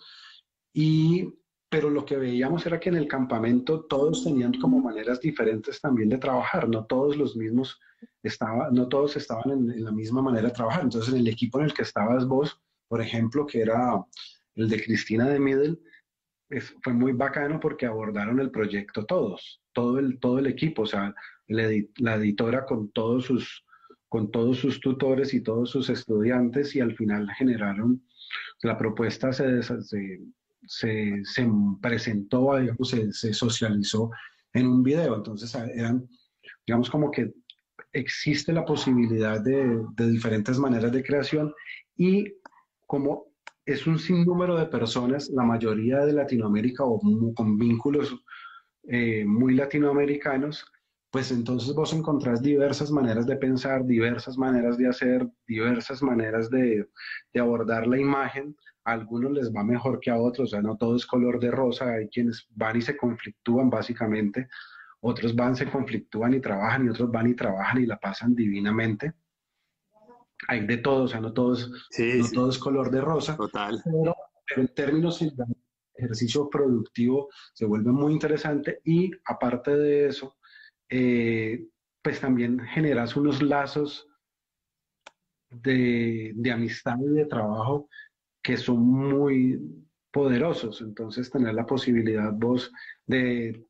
y, pero lo que veíamos era que en el campamento todos tenían como maneras diferentes también de trabajar, no todos los mismos estaban, no todos estaban en, la misma manera de trabajar. Entonces, en el equipo en el que estabas vos, por ejemplo, que era el de Cristina de Middle, fue muy bacano porque abordaron el proyecto todos, todo el, todo el equipo, o sea, la, editora con todos sus con todos sus tutores y todos sus estudiantes y al final generaron, la propuesta se, se, se, presentó, digamos, se, socializó en un video. Entonces eran, digamos, como que existe la posibilidad de, de diferentes maneras de creación y como es un sinnúmero de personas, la mayoría de Latinoamérica o con vínculos eh, muy latinoamericanos, pues entonces vos encontrás diversas maneras de pensar, diversas maneras de hacer, diversas maneras de, abordar la imagen. A algunos les va mejor que a otros, o sea, no todo es color de rosa, hay quienes van y se conflictúan básicamente, otros van, se conflictúan y trabajan, y otros van y trabajan y la pasan divinamente. Hay de todo, o sea, no todo es, no todo es color de rosa. Total. Pero, pero en términos de ejercicio productivo se vuelve muy interesante y aparte de eso, eh, pues también generas unos lazos de, de amistad y de trabajo que son muy poderosos. Entonces, tener la posibilidad vos de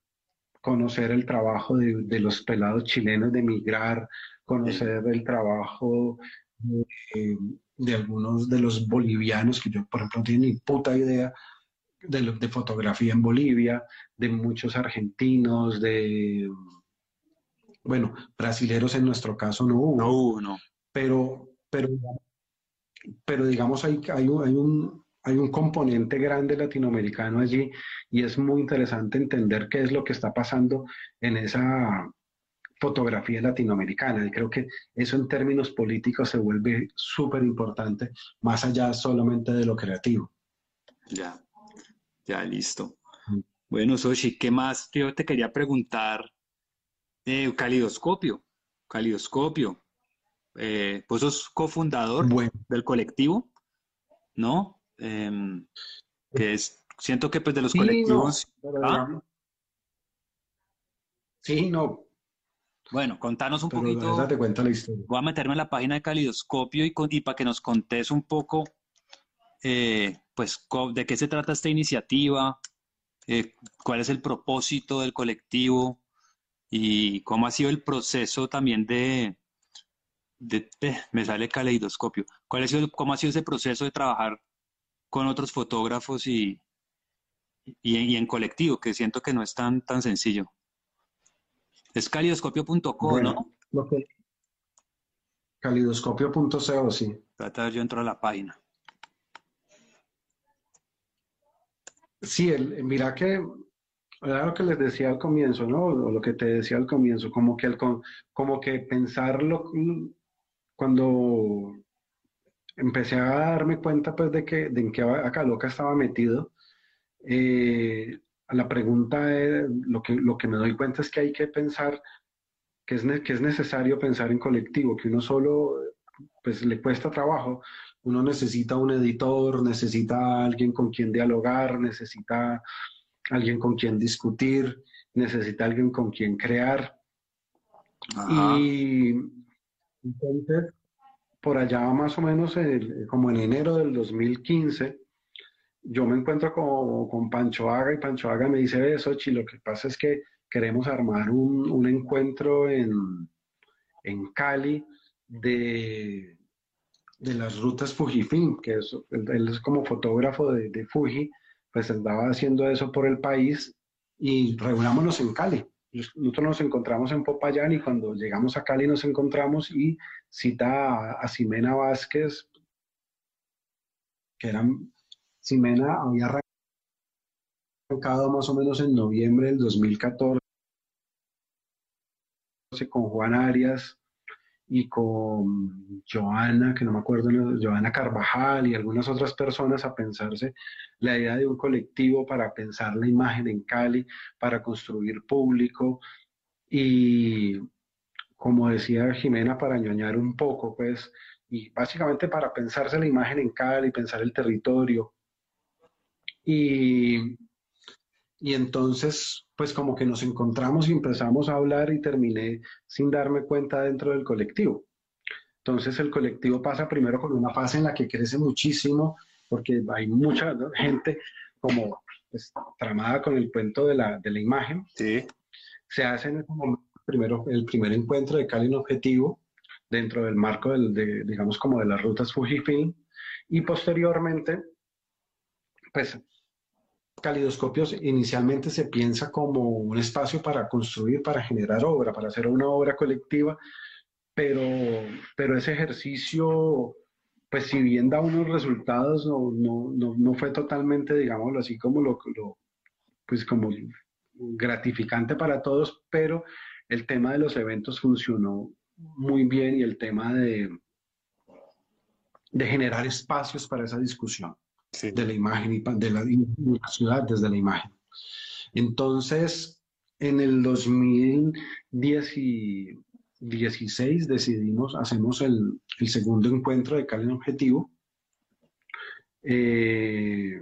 conocer el trabajo de, los pelados chilenos de migrar, conocer el trabajo de, algunos de los bolivianos, que yo, por ejemplo, no tengo ni puta idea de, de fotografía en Bolivia, de muchos argentinos, de, bueno, brasileros en nuestro caso no hubo. No hubo, no. Pero, pero, pero digamos, hay, hay, hay un, hay un componente grande latinoamericano allí y es muy interesante entender qué es lo que está pasando en esa fotografía latinoamericana. Y creo que eso en términos políticos se vuelve súper importante, más allá solamente de lo creativo. Ya, ya, listo. Mm. Bueno, Soshi, ¿qué más yo te quería preguntar? Eh, calidoscopio, calidoscopio. Eh, vos sos cofundador del colectivo, ¿no? Em, que es, siento que pues de los colectivos... ¿Ah? Sí, no. Bueno, contanos un poquito. Cuenta la historia. Voy a meterme en la página de Calidoscopio y, y para que nos contes un poco, eh, pues, de qué se trata esta iniciativa, eh, cuál es el propósito del colectivo y cómo ha sido el proceso también de, de, me sale caleidoscopio, ¿Cuál ha sido, cómo ha sido ese proceso de trabajar con otros fotógrafos y, y, en colectivo, que siento que no es tan, tan sencillo. Es calidoscopio.co, ¿no? Lo que... Calidoscopio.co, sí. Trata yo entro a la página. Sí, el, mira que lo que les decía al comienzo, ¿no? O lo que te decía al comienzo, como que, el, como que pensarlo cuando empecé a darme cuenta pues de que, de en qué acá loca estaba metido. Eh, la pregunta es, lo que, lo que me doy cuenta es que hay que pensar que es, que es necesario pensar en colectivo, que uno solo pues le cuesta trabajo, uno necesita un editor, necesita alguien con quien dialogar, necesita alguien con quien discutir, necesita alguien con quien crear. Y entonces por allá más o menos como en enero del 2015, yo me encuentro con, con Pancho Haga y Pancho Haga me dice, eso, Chi, lo que pasa es que queremos armar un, un encuentro en, en Cali de, de las rutas Fujifilm, que es, él es como fotógrafo de, de Fuji, pues andaba haciendo eso por el país y reunámonos en Cali. Nosotros nos encontramos en Popayán y cuando llegamos a Cali nos encontramos y cita a, Ximena Vázquez, que era, Ximena había arrancado más o menos en noviembre del 2014 con Juan Arias y con Joana, que no me acuerdo, Joana Carvajal y algunas otras personas a pensarse la idea de un colectivo para pensar la imagen en Cali, para construir público y, como decía Jimena, para ñoñar un poco, pues, y básicamente para pensarse la imagen en Cali, pensar el territorio. Y, y entonces, pues como que nos encontramos y empezamos a hablar y terminé sin darme cuenta dentro del colectivo. Entonces el colectivo pasa primero con una fase en la que crece muchísimo, porque hay mucha gente como pues, tramada con el cuento de la, de la imagen. Sí. Se hace en ese momento primero, el primer encuentro de Cali en Objetivo dentro del marco del, de, digamos, como de las rutas Fujifilm y posteriormente, pues Calidoscopios inicialmente se piensa como un espacio para construir, para generar obra, para hacer una obra colectiva, pero, pero ese ejercicio, pues si bien da unos resultados, no, no, no, fue totalmente, digámoslo así, como lo, lo, pues como gratificante para todos, pero el tema de los eventos funcionó muy bien y el tema de, de generar espacios para esa discusión de la imagen y de la, ciudad desde la imagen. Entonces, en el 2016 decidimos, hacemos el, segundo encuentro de Cali Objetivo. Eh,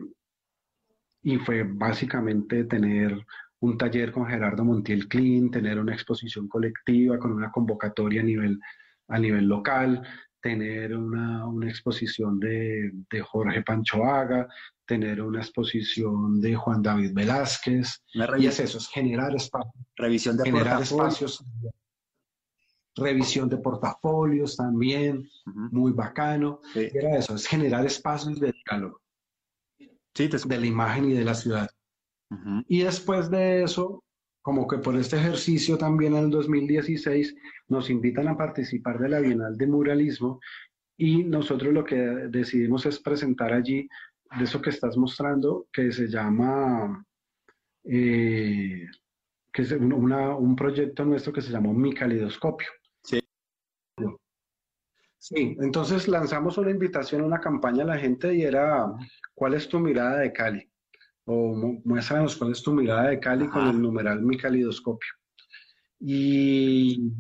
y fue básicamente tener un taller con Gerardo Montiel Clean, tener una exposición colectiva con una convocatoria a nivel, a nivel local, tener una, exposición de, de, Jorge Panchoaga, tener una exposición de Juan David Velázquez. Y es eso, es generar espacios. Revisión de generar espacios. Revisión de portafolios también, muy bacano. Era eso, es generar espacios de diálogo. Sí, De la imagen y de la ciudad. Y después de eso, como que por este ejercicio también en el 2016 nos invitan a participar de la Bienal de Muralismo y nosotros lo que decidimos es presentar allí de eso que estás mostrando, que se llama, eh, que es un proyecto nuestro que se llamó Mi Calidoscopio. Sí. Sí, entonces lanzamos una invitación, una campaña a la gente y era, ¿cuál es tu mirada de Cali? O muéstranos cuál es tu mirada de Cali con el numeral Mi Calidoscopio. Y,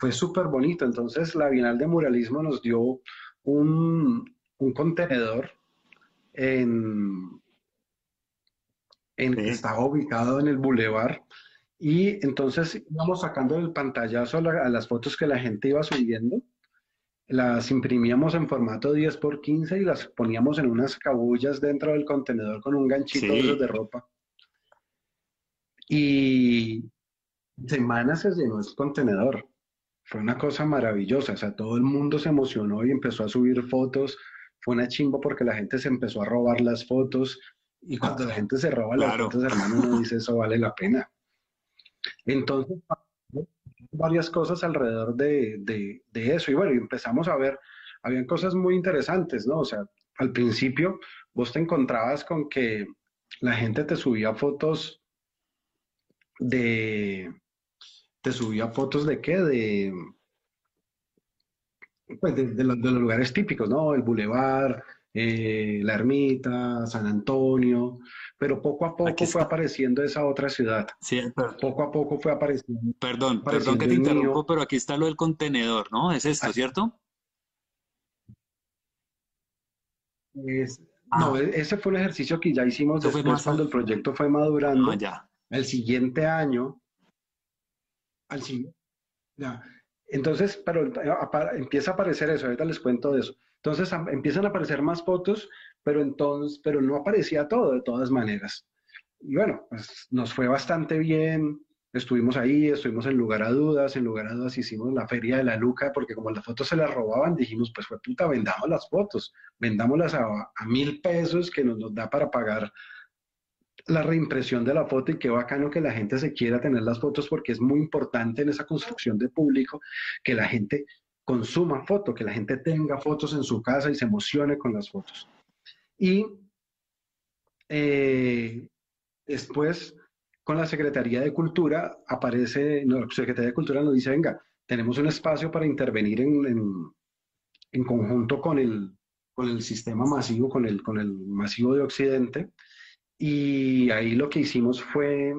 fue súper bonito. Entonces, la Bienal de Muralismo nos dio un, contenedor en, en que estaba ubicado en el bulevar. Y entonces íbamos sacando el pantallazo a, las fotos que la gente iba subiendo las imprimíamos en formato 10 por 15 y las poníamos en unas cabullas dentro del contenedor con un ganchito de ropa. Y semanas se llenó el contenedor. Fue una cosa maravillosa. O sea, todo el mundo se emocionó y empezó a subir fotos. Fue una chimba porque la gente se empezó a robar las fotos. Y cuando la gente se roba las fotos, hermano, uno dice eso vale la pena. Entonces, varias cosas alrededor de, eso. Y bueno, empezamos a ver, habían cosas muy interesantes, ¿no? O sea, al principio vos te encontrabas con que la gente te subía fotos de, te subía fotos de qué, de, pues de, los, lugares típicos, ¿no? El bulevar, eh, la ermita, San Antonio, pero poco a poco fue apareciendo esa otra ciudad. Sí, poco a poco fue apareciendo. Perdón, perdón que te interrumpo, pero aquí está lo del contenedor, ¿no? ¿Es esto, cierto? No, ah. e-, ese fue un ejercicio que ya hicimos después cuando el proyecto fue madurando. Ah, ya. El siguiente año, al siguiente. Entonces, pero empieza a aparecer eso, ahorita les cuento de eso. Entonces empiezan a aparecer más fotos pero entonces, pero no aparecía todo de todas maneras. Y bueno, pues nos fue bastante bien, estuvimos ahí, estuvimos en lugar a dudas, en lugar a dudas hicimos la feria de la Luca, porque como las fotos se las robaban, dijimos, pues fue puta, vendamos las fotos, vendámoslas a, a mil pesos que nos, nos da para pagar la reimpresión de la foto y qué bacano que la gente se quiera tener las fotos porque es muy importante en esa construcción de público que la gente consuma foto, que la gente tenga fotos en su casa y se emocione con las fotos. Y eh, después, con la Secretaría de Cultura, aparece, la Secretaría de Cultura nos dice, venga, tenemos un espacio para intervenir en, en, conjunto con el, con el sistema masivo, con el, con el masivo de Occidente. Y ahí lo que hicimos fue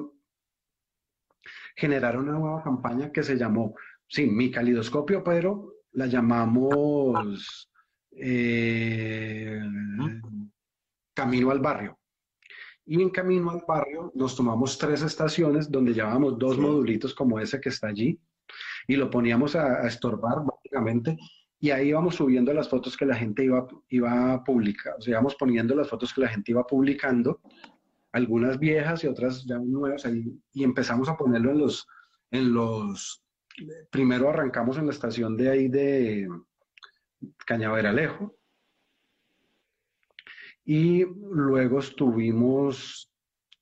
generar una nueva campaña que se llamó, sí, mi calidoscopio, pero la llamamos eh, camino al barrio. Y en camino al barrio nos tomamos tres estaciones donde llevábamos dos modulitos como ese que está allí y lo poníamos a, estorbar básicamente y ahí íbamos subiendo las fotos que la gente iba, iba a publicar, o sea, íbamos poniendo las fotos que la gente iba publicando, algunas viejas y otras ya nuevas ahí, y empezamos a ponerlo en los, en los, primero arrancamos en la estación de ahí de Cañaveralejo, y luego estuvimos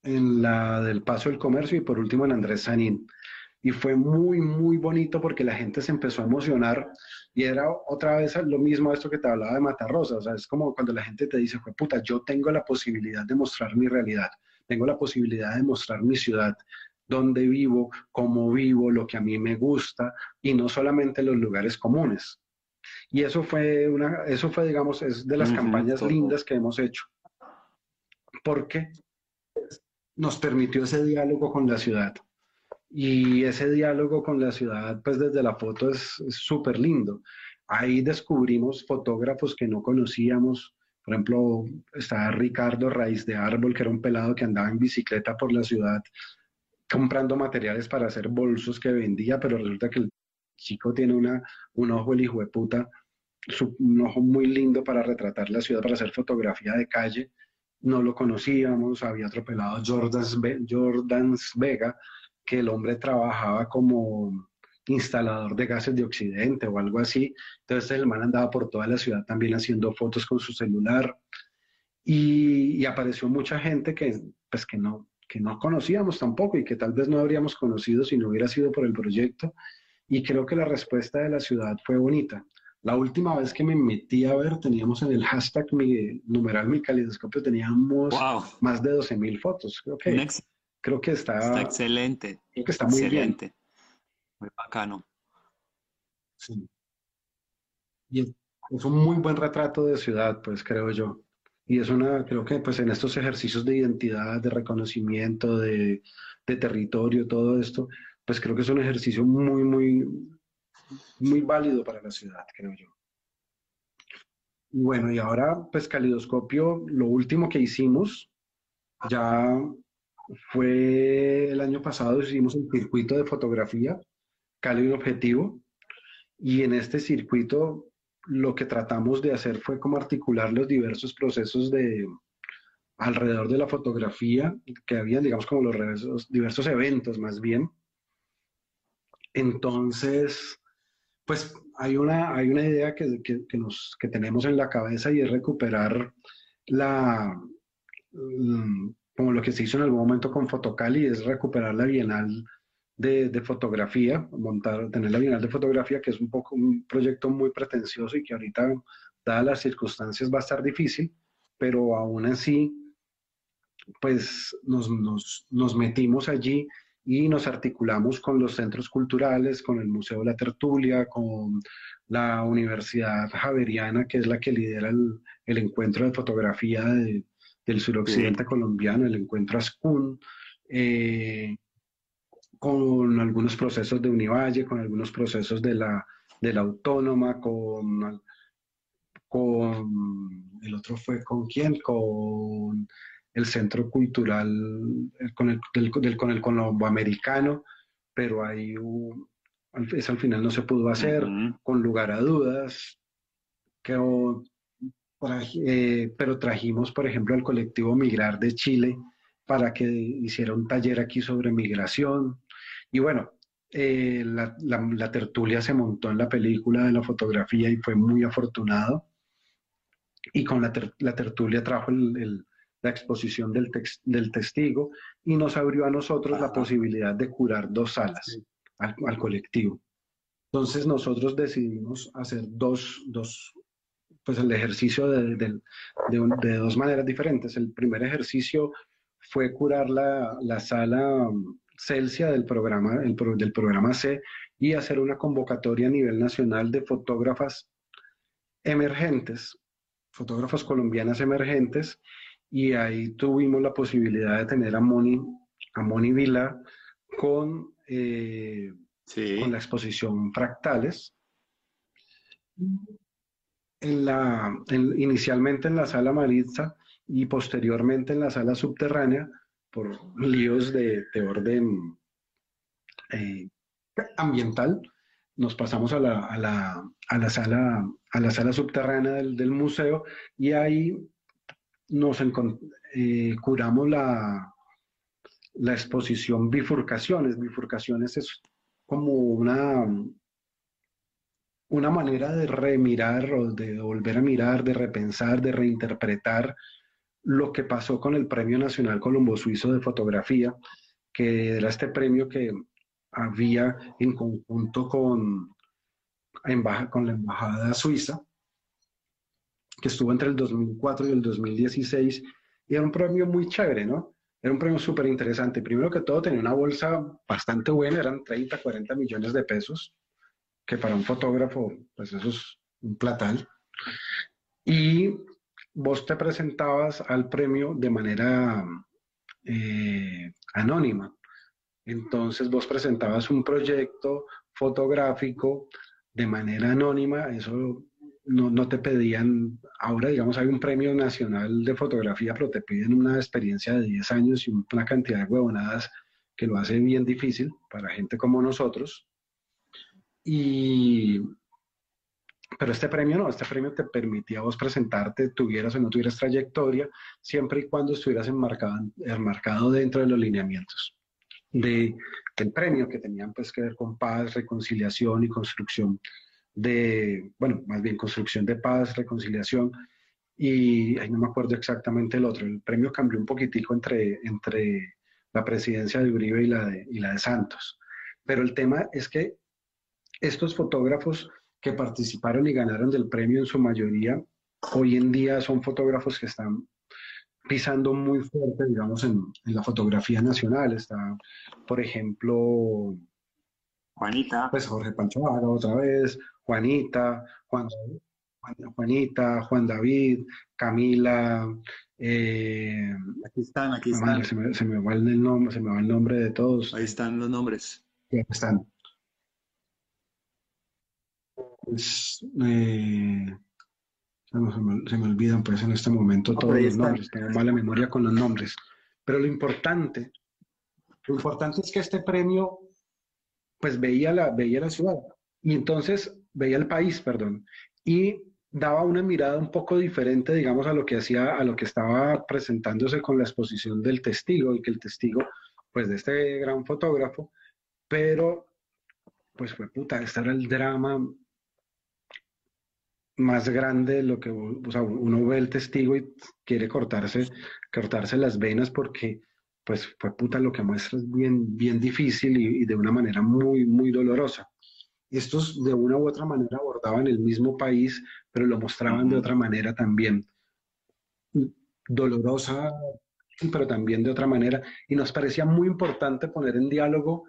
en la del Paso del Comercio y por último en Andrés Sanín. Y fue muy, muy bonito porque la gente se empezó a emocionar y era otra vez lo mismo esto que te hablaba de Matarrosa. O sea, es como cuando la gente te dice, puta, yo tengo la posibilidad de mostrar mi realidad, tengo la posibilidad de mostrar mi ciudad, dónde vivo, cómo vivo, lo que a mí me gusta y no solamente los lugares comunes. Y eso fue, una, eso fue digamos, es de las campañas lindas que hemos hecho, porque nos permitió ese diálogo con la ciudad. Y ese diálogo con la ciudad, pues desde la foto es súper lindo. Ahí descubrimos fotógrafos que no conocíamos. Por ejemplo, está Ricardo Raíz de Árbol, que era un pelado que andaba en bicicleta por la ciudad comprando materiales para hacer bolsos que vendía, pero resulta que el chico tiene una, un ojo el hijo de puta un ojo muy lindo para retratar la ciudad, para hacer fotografía de calle. No lo conocíamos, había atropelado Jordans, Jordans Vega, que el hombre trabajaba como instalador de gases de Occidente o algo así. Entonces el man andaba por toda la ciudad también haciendo fotos con su celular y, apareció mucha gente que, pues, que, no, que no conocíamos tampoco y que tal vez no habríamos conocido si no hubiera sido por el proyecto. Y creo que la respuesta de la ciudad fue bonita. La última vez que me metí a ver, teníamos en el hashtag mi, numeral mi calidoscopio, teníamos más de 12 mil fotos. Creo que, creo que está, está excelente. Creo que está muy excelente. bien. Muy bacano. Sí. Y es, un muy buen retrato de ciudad, pues creo yo. Y es una, creo que pues en estos ejercicios de identidad, de reconocimiento, de, de territorio, todo esto, pues creo que es un ejercicio muy, muy, muy válido para la ciudad, creo yo. Bueno, y ahora, pues Calidoscopio, lo último que hicimos, ya fue el año pasado, hicimos un circuito de fotografía cálido objetivo. Y en este circuito lo que tratamos de hacer fue como articular los diversos procesos de alrededor de la fotografía que habían, digamos, como los diversos, eventos más bien. Entonces, pues hay una, hay una idea que, que, nos, que tenemos en la cabeza y es recuperar la, mm, como lo que se hizo en algún momento con Fotocali, es recuperar la Bienal de, fotografía, montar, tener la Bienal de Fotografía, que es un poco un proyecto muy pretencioso y que ahorita, dadas las circunstancias, va a estar difícil, pero aún así, pues nos, nos, nos metimos allí y nos articulamos con los centros culturales, con el Museo de la Tertulia, con la Universidad Javeriana, que es la que lidera el, el encuentro de fotografía del suroccidente colombiano, el encuentro ASCUN, eh, con algunos procesos de Univalle, con algunos procesos de la, de la Autónoma, con, con el otro fue con quién, con el Centro Cultural, con el, del, con el Colombo Americano, pero ahí eso al final no se pudo hacer, con lugar a dudas, que, eh, pero trajimos, por ejemplo, al colectivo Migrar de Chile para que hiciera un taller aquí sobre migración. Y bueno, eh, la, tertulia se montó en la película de la fotografía y fue muy afortunado. Y con la, tertulia trajo la exposición del, del, testigo y nos abrió a nosotros la posibilidad de curar dos salas al, colectivo. Entonces nosotros decidimos hacer dos, dos pues el ejercicio de, de, de, dos maneras diferentes. El primer ejercicio fue curar la, la sala Celsia del programa, del programa C y hacer una convocatoria a nivel nacional de fotógrafas emergentes, fotógrafas colombianas emergentes, y ahí tuvimos la posibilidad de tener a Moni, a Moni Vila con, eh, con la exposición Fractales. En la, inicialmente en la sala Maritza y posteriormente en la sala subterránea, por líos de, orden eh, ambiental, nos pasamos a la, sala, a la sala subterránea del, museo y ahí nos eh, curamos la, exposición bifurcaciones. Bifurcaciones es como una, una manera de remirar o de volver a mirar, de repensar, de reinterpretar lo que pasó con el Premio Nacional Colombo Suizo de Fotografía, que era este premio que había en conjunto con, con la Embajada Suiza, que estuvo entre el 2004 y el 2016, y era un premio muy chévere, ¿no? Era un premio súper interesante. Primero que todo tenía una bolsa bastante buena, eran 30, 40 millones de pesos, que para un fotógrafo, pues eso es un platal. Y vos te presentabas al premio de manera eh, anónima. Entonces vos presentabas un proyecto fotográfico de manera anónima, eso no, te pedían, ahora digamos hay un premio nacional de fotografía, pero te piden una experiencia de 10 años y una cantidad de huevonadas que lo hace bien difícil para gente como nosotros. Y pero este premio no, este premio te permitía vos presentarte, tuvieras o no tuvieras trayectoria, siempre y cuando estuvieras enmarcado, enmarcado dentro de los lineamientos de, del premio que tenían pues que ver con paz, reconciliación y construcción de, bueno, más bien construcción de paz, reconciliación y ahí no me acuerdo exactamente el otro. El premio cambió un poquitico entre, entre la presidencia de Uribe y la de, y la de Santos. Pero el tema es que estos fotógrafos que participaron y ganaron del premio en su mayoría, hoy en día son fotógrafos que están pisando muy fuerte, digamos, en, la fotografía nacional. Está, por ejemplo, Juanita. Pues Jorge Pancho otra vez, Juanita, Juan, Juanita, Juan David, Camila. Eh, aquí están, aquí están. Se me, se me, va el nombre, se me va el nombre de todos. Ahí están los nombres. Ahí están. Pues, eh, se, me, olvidan pues en este momento todos los nombres, tengo mala memoria con los nombres. Pero lo importante, lo importante es que este premio pues veía la, veía la ciudad. Y entonces veía el país, perdón, y daba una mirada un poco diferente, digamos, a lo que hacía, a lo que estaba presentándose con la exposición del testigo, y que el testigo, pues, de este gran fotógrafo, pero, pues, fue puta, este era el drama más grande lo que o sea, uno ve el testigo y quiere cortarse, cortarse las venas porque pues fue puta lo que muestra es bien, bien difícil y, de una manera muy, muy dolorosa. Estos de una u otra manera abordaban el mismo país, pero lo mostraban de otra manera también. Dolorosa, pero también de otra manera. Y nos parecía muy importante poner en diálogo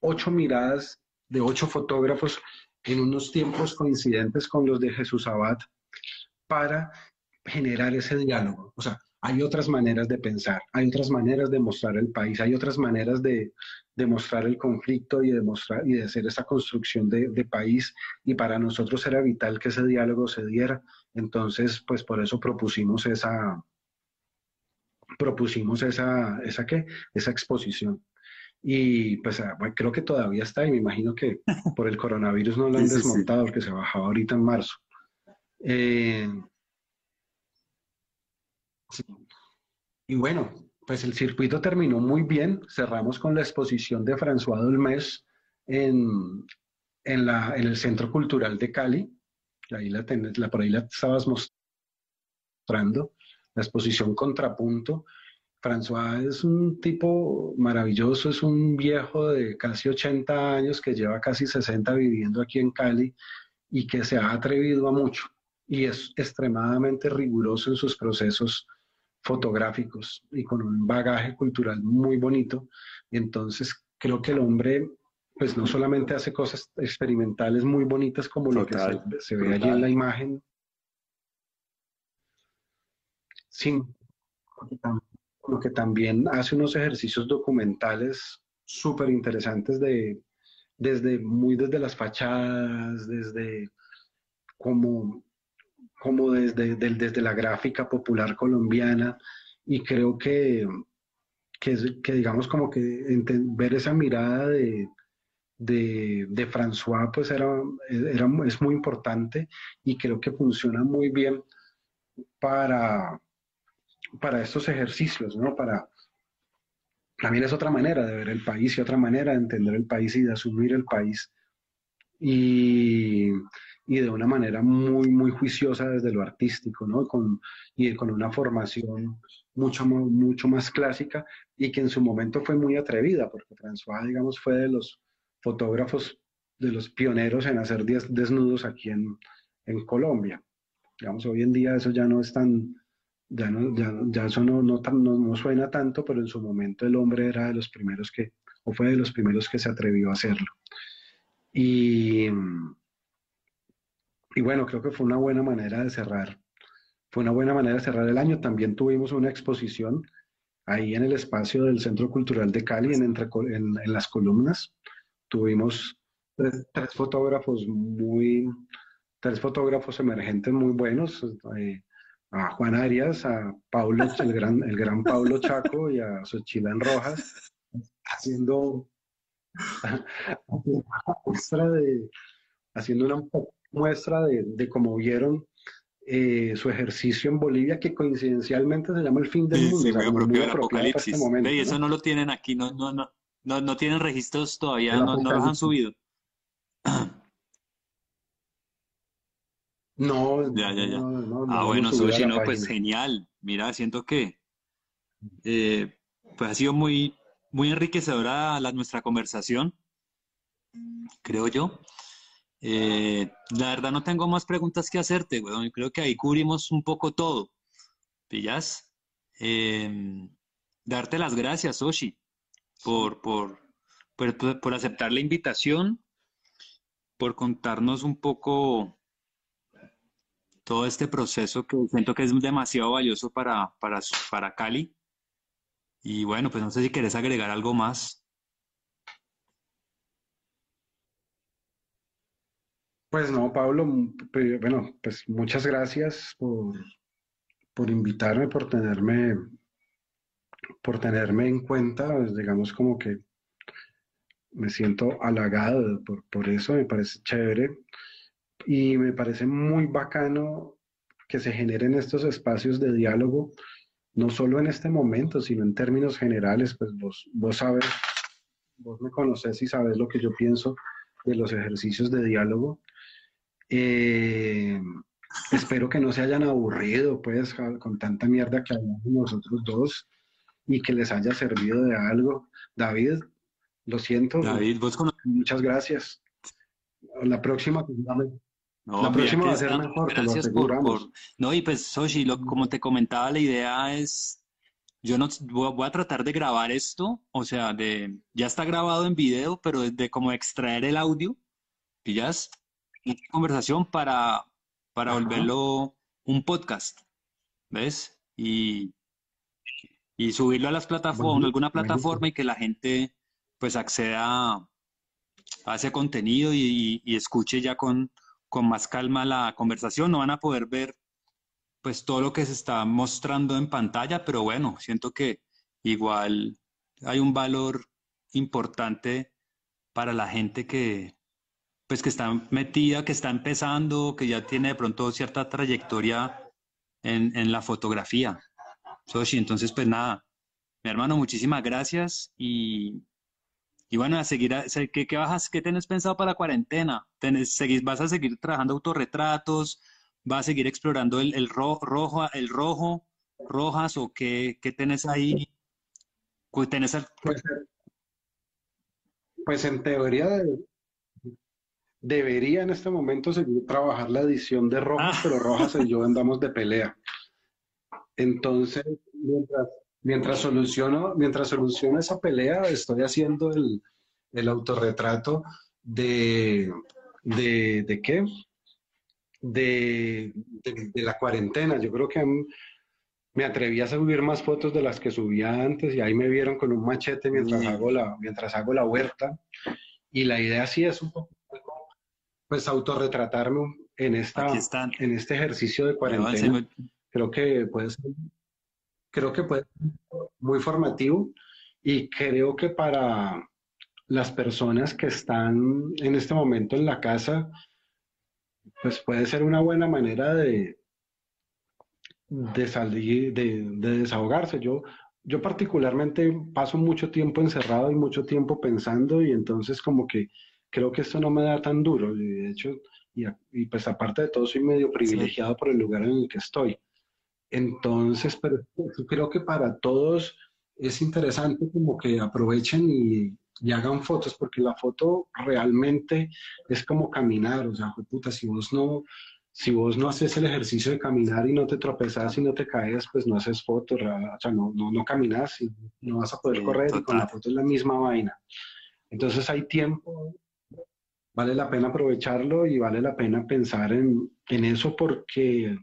ocho miradas de ocho fotógrafos en unos tiempos coincidentes con los de Jesús Abad para generar ese diálogo. O sea, hay otras maneras de pensar, hay otras maneras de mostrar el país, hay otras maneras de, mostrar el conflicto y de, mostrar, y de hacer esa construcción de, país. Y para nosotros era vital que ese diálogo se diera. Entonces, pues por eso propusimos esa, propusimos esa, esa, ¿qué? esa exposición. Y pues ah, creo que todavía está y me imagino que por el coronavirus no lo han desmontado, porque se bajaba ahorita en marzo. Eh, y bueno, pues el circuito terminó muy bien. Cerramos con la exposición de François Dolmes en, en, la, en el Centro Cultural de Cali. Ahí la, la, por ahí la estabas mostrando, la exposición Contrapunto. François es un tipo maravilloso, es un viejo de casi 80 años que lleva casi 60 viviendo aquí en Cali y que se ha atrevido a mucho y es extremadamente riguroso en sus procesos fotográficos y con un bagaje cultural muy bonito. entonces creo que el hombre pues no solamente hace cosas experimentales muy bonitas como lo que se, ve allí en la imagen, sino lo que también hace unos ejercicios documentales súper interesantes de, desde, muy desde las fachadas, desde como, como desde, desde la gráfica popular colombiana, y creo que, que, digamos como que ver esa mirada de, de, de, François pues era, era, es muy importante y creo que funciona muy bien para, para estos ejercicios, ¿no? Para, también es otra manera de ver el país y otra manera de entender el país y de asumir el país. Y, y de una manera muy, muy juiciosa desde lo artístico, ¿no? Con, y con una formación mucho, mucho más clásica y que en su momento fue muy atrevida, porque François, digamos, fue de los fotógrafos, de los pioneros en hacer desnudos aquí en, en Colombia. Digamos, hoy en día eso ya no es tan, ya, no, ya, ya eso no, no, no, suena tanto, pero en su momento el hombre era de los primeros que, o fue de los primeros que se atrevió a hacerlo. Y, y bueno, creo que fue una buena manera de cerrar, fue una buena manera de cerrar el año. También tuvimos una exposición ahí en el espacio del Centro Cultural de Cali, en, entre, en, las columnas. Tuvimos tres, fotógrafos muy, tres fotógrafos emergentes muy buenos. Eh, a Juan Arias, a Paulo, el gran, el gran Paulo Chaco y a en Rojas, haciendo, de, haciendo una muestra de, cómo vieron eh, su ejercicio en Bolivia, que coincidencialmente se llama el fin del mundo. Sí, o apocalipsis. Este y eso ¿no? lo tienen aquí, no, no, no, no, no tienen registros todavía, no, no los han subido. No, ya, ya, ya. ah, bueno, Sushi, no, pues genial. Mira, siento que eh, pues ha sido muy, muy enriquecedora la, nuestra conversación, creo yo. Eh, la verdad no tengo más preguntas que hacerte, weón. Creo que ahí cubrimos un poco todo. ¿Pillas? Eh, darte las gracias, Oshi, por, por, por, aceptar la invitación, por contarnos un poco todo este proceso que siento que es demasiado valioso para, para, para Cali. Y bueno, pues no sé si quieres agregar algo más. Pues no, Pablo, bueno, pues muchas gracias por, por invitarme, por tenerme, por tenerme en cuenta, pues, digamos como que me siento halagado por, por eso, me parece chévere. Y me parece muy bacano que se generen estos espacios de diálogo, no solo en este momento, sino en términos generales, pues vos, vos sabes, vos me conoces y sabes lo que yo pienso de los ejercicios de diálogo eh, espero que no se hayan aburrido, pues, con tanta mierda que hablamos nosotros dos y que les haya servido de algo. David, lo siento. David, vos Muchas gracias. La próxima, pues, la próxima va a ser mejor, gracias por, No, y pues, Soshi, como te comentaba, la idea es yo no voy a tratar de grabar esto, o sea, de ya está grabado en video, pero de como extraer el audio, ¿pillas? Conversación para, para volverlo un podcast, ¿ves? Y, y subirlo a las plataformas, alguna plataforma y que la gente pues acceda a ese contenido y, escuche ya con, con más calma la conversación. No van a poder ver pues todo lo que se está mostrando en pantalla, pero bueno, siento que igual hay un valor importante para la gente que, pues que está metida, que está empezando, que ya tiene de pronto cierta trayectoria en, la fotografía. Soshi, entonces pues nada, mi hermano, muchísimas gracias y, y bueno, a seguir, ¿qué, qué, bajas, ¿qué tenés pensado para la cuarentena? ¿Tenés, ¿Vas a seguir trabajando autorretratos? ¿Vas a seguir explorando el, el rojo, el rojo, rojas o qué, qué tenés ahí? ¿Tenés pues, pues en teoría debería en este momento seguir trabajar la edición de Rojas, ah. pero Rojas y yo andamos de pelea. Entonces, mientras, mientras, soluciono, mientras soluciono esa pelea, estoy haciendo el, el autorretrato de, de, de qué? De, de, la cuarentena. Yo creo que me atreví a subir más fotos de las que subía antes y ahí me vieron con un machete mientras, hago, la, mientras hago la huerta. Y la idea sí es un poco pues autorretratarme en, esta, en este ejercicio de cuarentena. Creo que puede ser, creo que puede ser muy formativo y creo que para las personas que están en este momento en la casa, pues puede ser una buena manera de, de salir, de, de desahogarse. Yo, yo particularmente paso mucho tiempo encerrado y mucho tiempo pensando y entonces como que creo que esto no me da tan duro. Y de hecho, y, pues aparte de todo, soy medio privilegiado por el lugar en el que estoy. Entonces, pero creo que para todos es interesante como que aprovechen y, y, hagan fotos, porque la foto realmente es como caminar, o sea, puta, si vos no, si vos no haces el ejercicio de caminar y no te tropezas y no te caes, pues no haces fotos, o sea, no, no, no caminas y no vas a poder correr y con la foto es la misma vaina. Entonces hay tiempo vale la pena aprovecharlo y vale la pena pensar en, eso porque,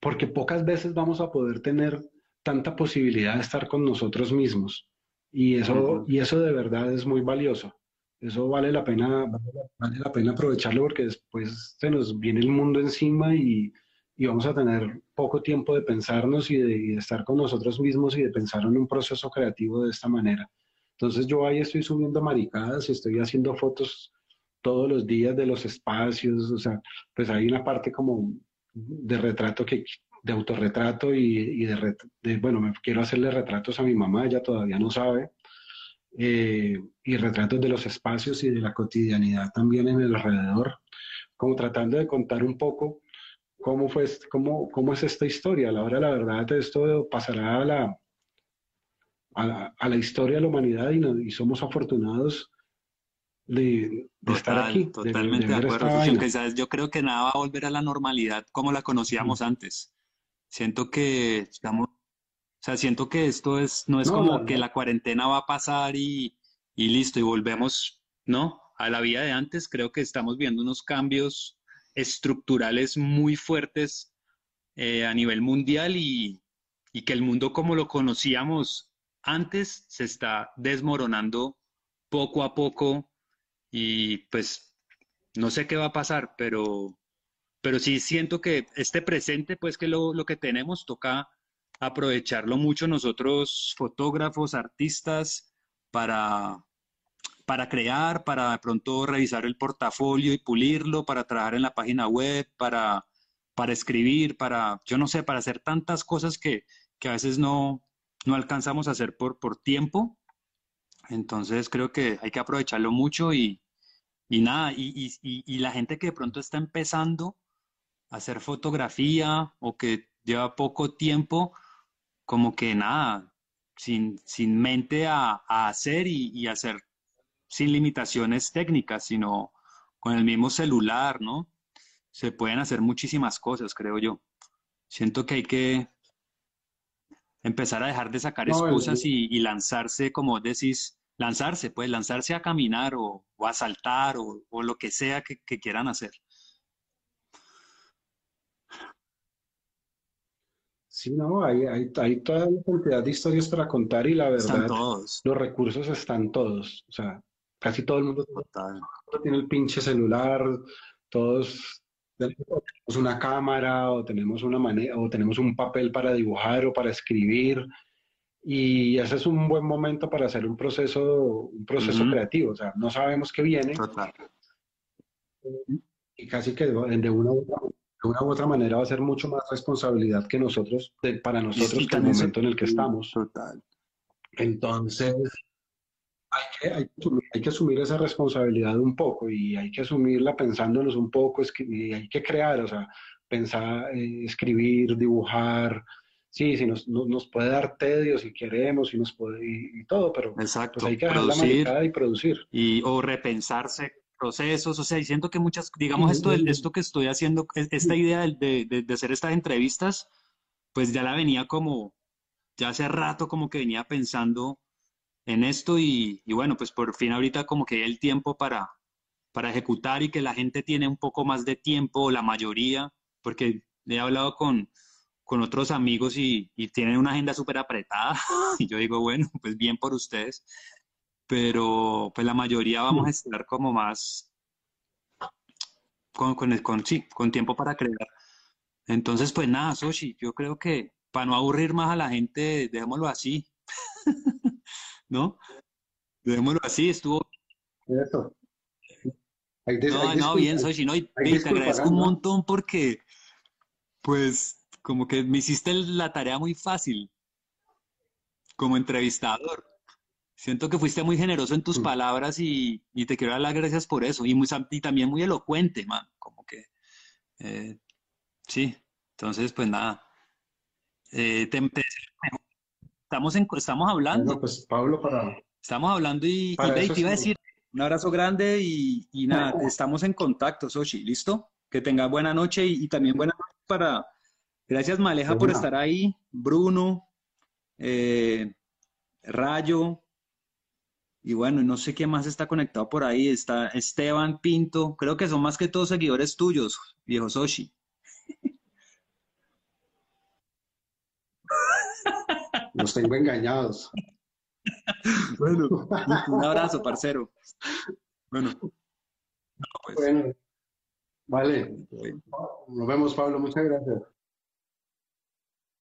porque pocas veces vamos a poder tener tanta posibilidad de estar con nosotros mismos. Y eso, y eso de verdad es muy valioso. Eso vale la pena, vale la, pena aprovecharlo porque después se nos viene el mundo encima y, vamos a tener poco tiempo de pensarnos y de, y de, estar con nosotros mismos y de pensar en un proceso creativo de esta manera. Entonces yo ahí estoy subiendo maricadas, estoy haciendo fotos todos los días de los espacios, o sea, pues hay una parte como de retrato que, de autorretrato y, de, bueno, me quiero hacerle retratos a mi mamá, ella todavía no sabe, eh, y retratos de los espacios y de la cotidianidad también en el alrededor, como tratando de contar un poco cómo, fue, cómo, cómo es esta historia. A la hora la verdad, esto pasará a la, a la, historia de la humanidad y, somos afortunados de, estar aquí. Totalmente de, acuerdo. yo creo que nada va a volver a la normalidad como la conocíamos antes. Siento que estamos, o sea, siento que esto es, no es como que la cuarentena va a pasar y, y listo, y volvemos, ¿no? A la vida de antes. Creo que estamos viendo unos cambios estructurales muy fuertes eh, a nivel mundial y, y que el mundo como lo conocíamos antes se está desmoronando poco a poco y pues no sé qué va a pasar, pero, pero sí siento que este presente, pues que lo, lo que tenemos toca aprovecharlo mucho nosotros, fotógrafos, artistas, para, para crear, para de pronto revisar el portafolio y pulirlo, para trabajar en la página web, para, para escribir, para, yo no sé, para hacer tantas cosas que, que a veces no, no alcanzamos a hacer por, por tiempo. Entonces creo que hay que aprovecharlo mucho y, y nada, y, y, la gente que de pronto está empezando a hacer fotografía o que lleva poco tiempo, como que nada, sin, sin mente a, a hacer y, hacer sin limitaciones técnicas, sino con el mismo celular, ¿no? Se pueden hacer muchísimas cosas, creo yo. Siento que hay que empezar a dejar de sacar excusas y, lanzarse, como decís, lanzarse, pues lanzarse a caminar o, a saltar o, lo que sea que, quieran hacer. Sí, no, hay, hay, hay, toda una cantidad de historias para contar y la verdad, los recursos están todos. O sea, casi todo el mundo tiene el pinche celular, todos tenemos una cámara o tenemos una manera o tenemos un papel para dibujar o para escribir y ese es un buen momento para hacer un proceso un proceso creativo o sea no sabemos qué viene y casi que de una, u otra, de una u otra manera va a ser mucho más responsabilidad que nosotros para nosotros que el momento en el que estamos Total. entonces hay que, asumir esa responsabilidad un poco y hay que asumirla pensándonos un poco y hay que crear, o sea, pensar, eh, escribir, dibujar. Sí, si nos, nos, puede dar tedio si queremos y, nos puede, y, todo, pero pues hay que producir, la y producir. Y, o repensarse procesos, o sea, y siento que muchas, digamos, esto, esto que estoy haciendo, esta idea de, de, de hacer estas entrevistas, pues ya la venía como, ya hace rato como que venía pensando en esto y, bueno, pues por fin ahorita como que hay el tiempo para, para ejecutar y que la gente tiene un poco más de tiempo, la mayoría, porque he hablado con, con otros amigos y, tienen una agenda súper apretada y yo digo, bueno, pues bien por ustedes, pero pues la mayoría vamos a estar como más con, con, con, sí, con tiempo para crear. Entonces, pues nada, Soshi, yo creo que para no aburrir más a la gente, dejémoslo así. ¿no? Dejémoslo así, estuvo. Eso. no, no, bien, Sochi, no, y, te agradezco un montón porque, pues, como que me hiciste la tarea muy fácil como entrevistador. Siento que fuiste muy generoso en tus mm. palabras y, te quiero dar las gracias por eso. Y, muy, y también muy elocuente, man. Como que, eh, sí. Entonces, pues nada. Eh, te, te, Estamos, en, estamos hablando. pues Pablo, para. Estamos hablando y, te iba a decir un abrazo grande y, nada, estamos en contacto, Sochi, ¿listo? Que tenga buena noche y, también buena noche para. Gracias, Maleja, por estar ahí. Bruno, eh, Rayo, y bueno, no sé quién más está conectado por ahí. Está Esteban Pinto. Creo que son más que todos seguidores tuyos, viejo Soshi. Los tengo engañados. Bueno, un abrazo, parcero. Bueno. Pues. Bueno, vale. Nos vemos, Pablo. Muchas gracias.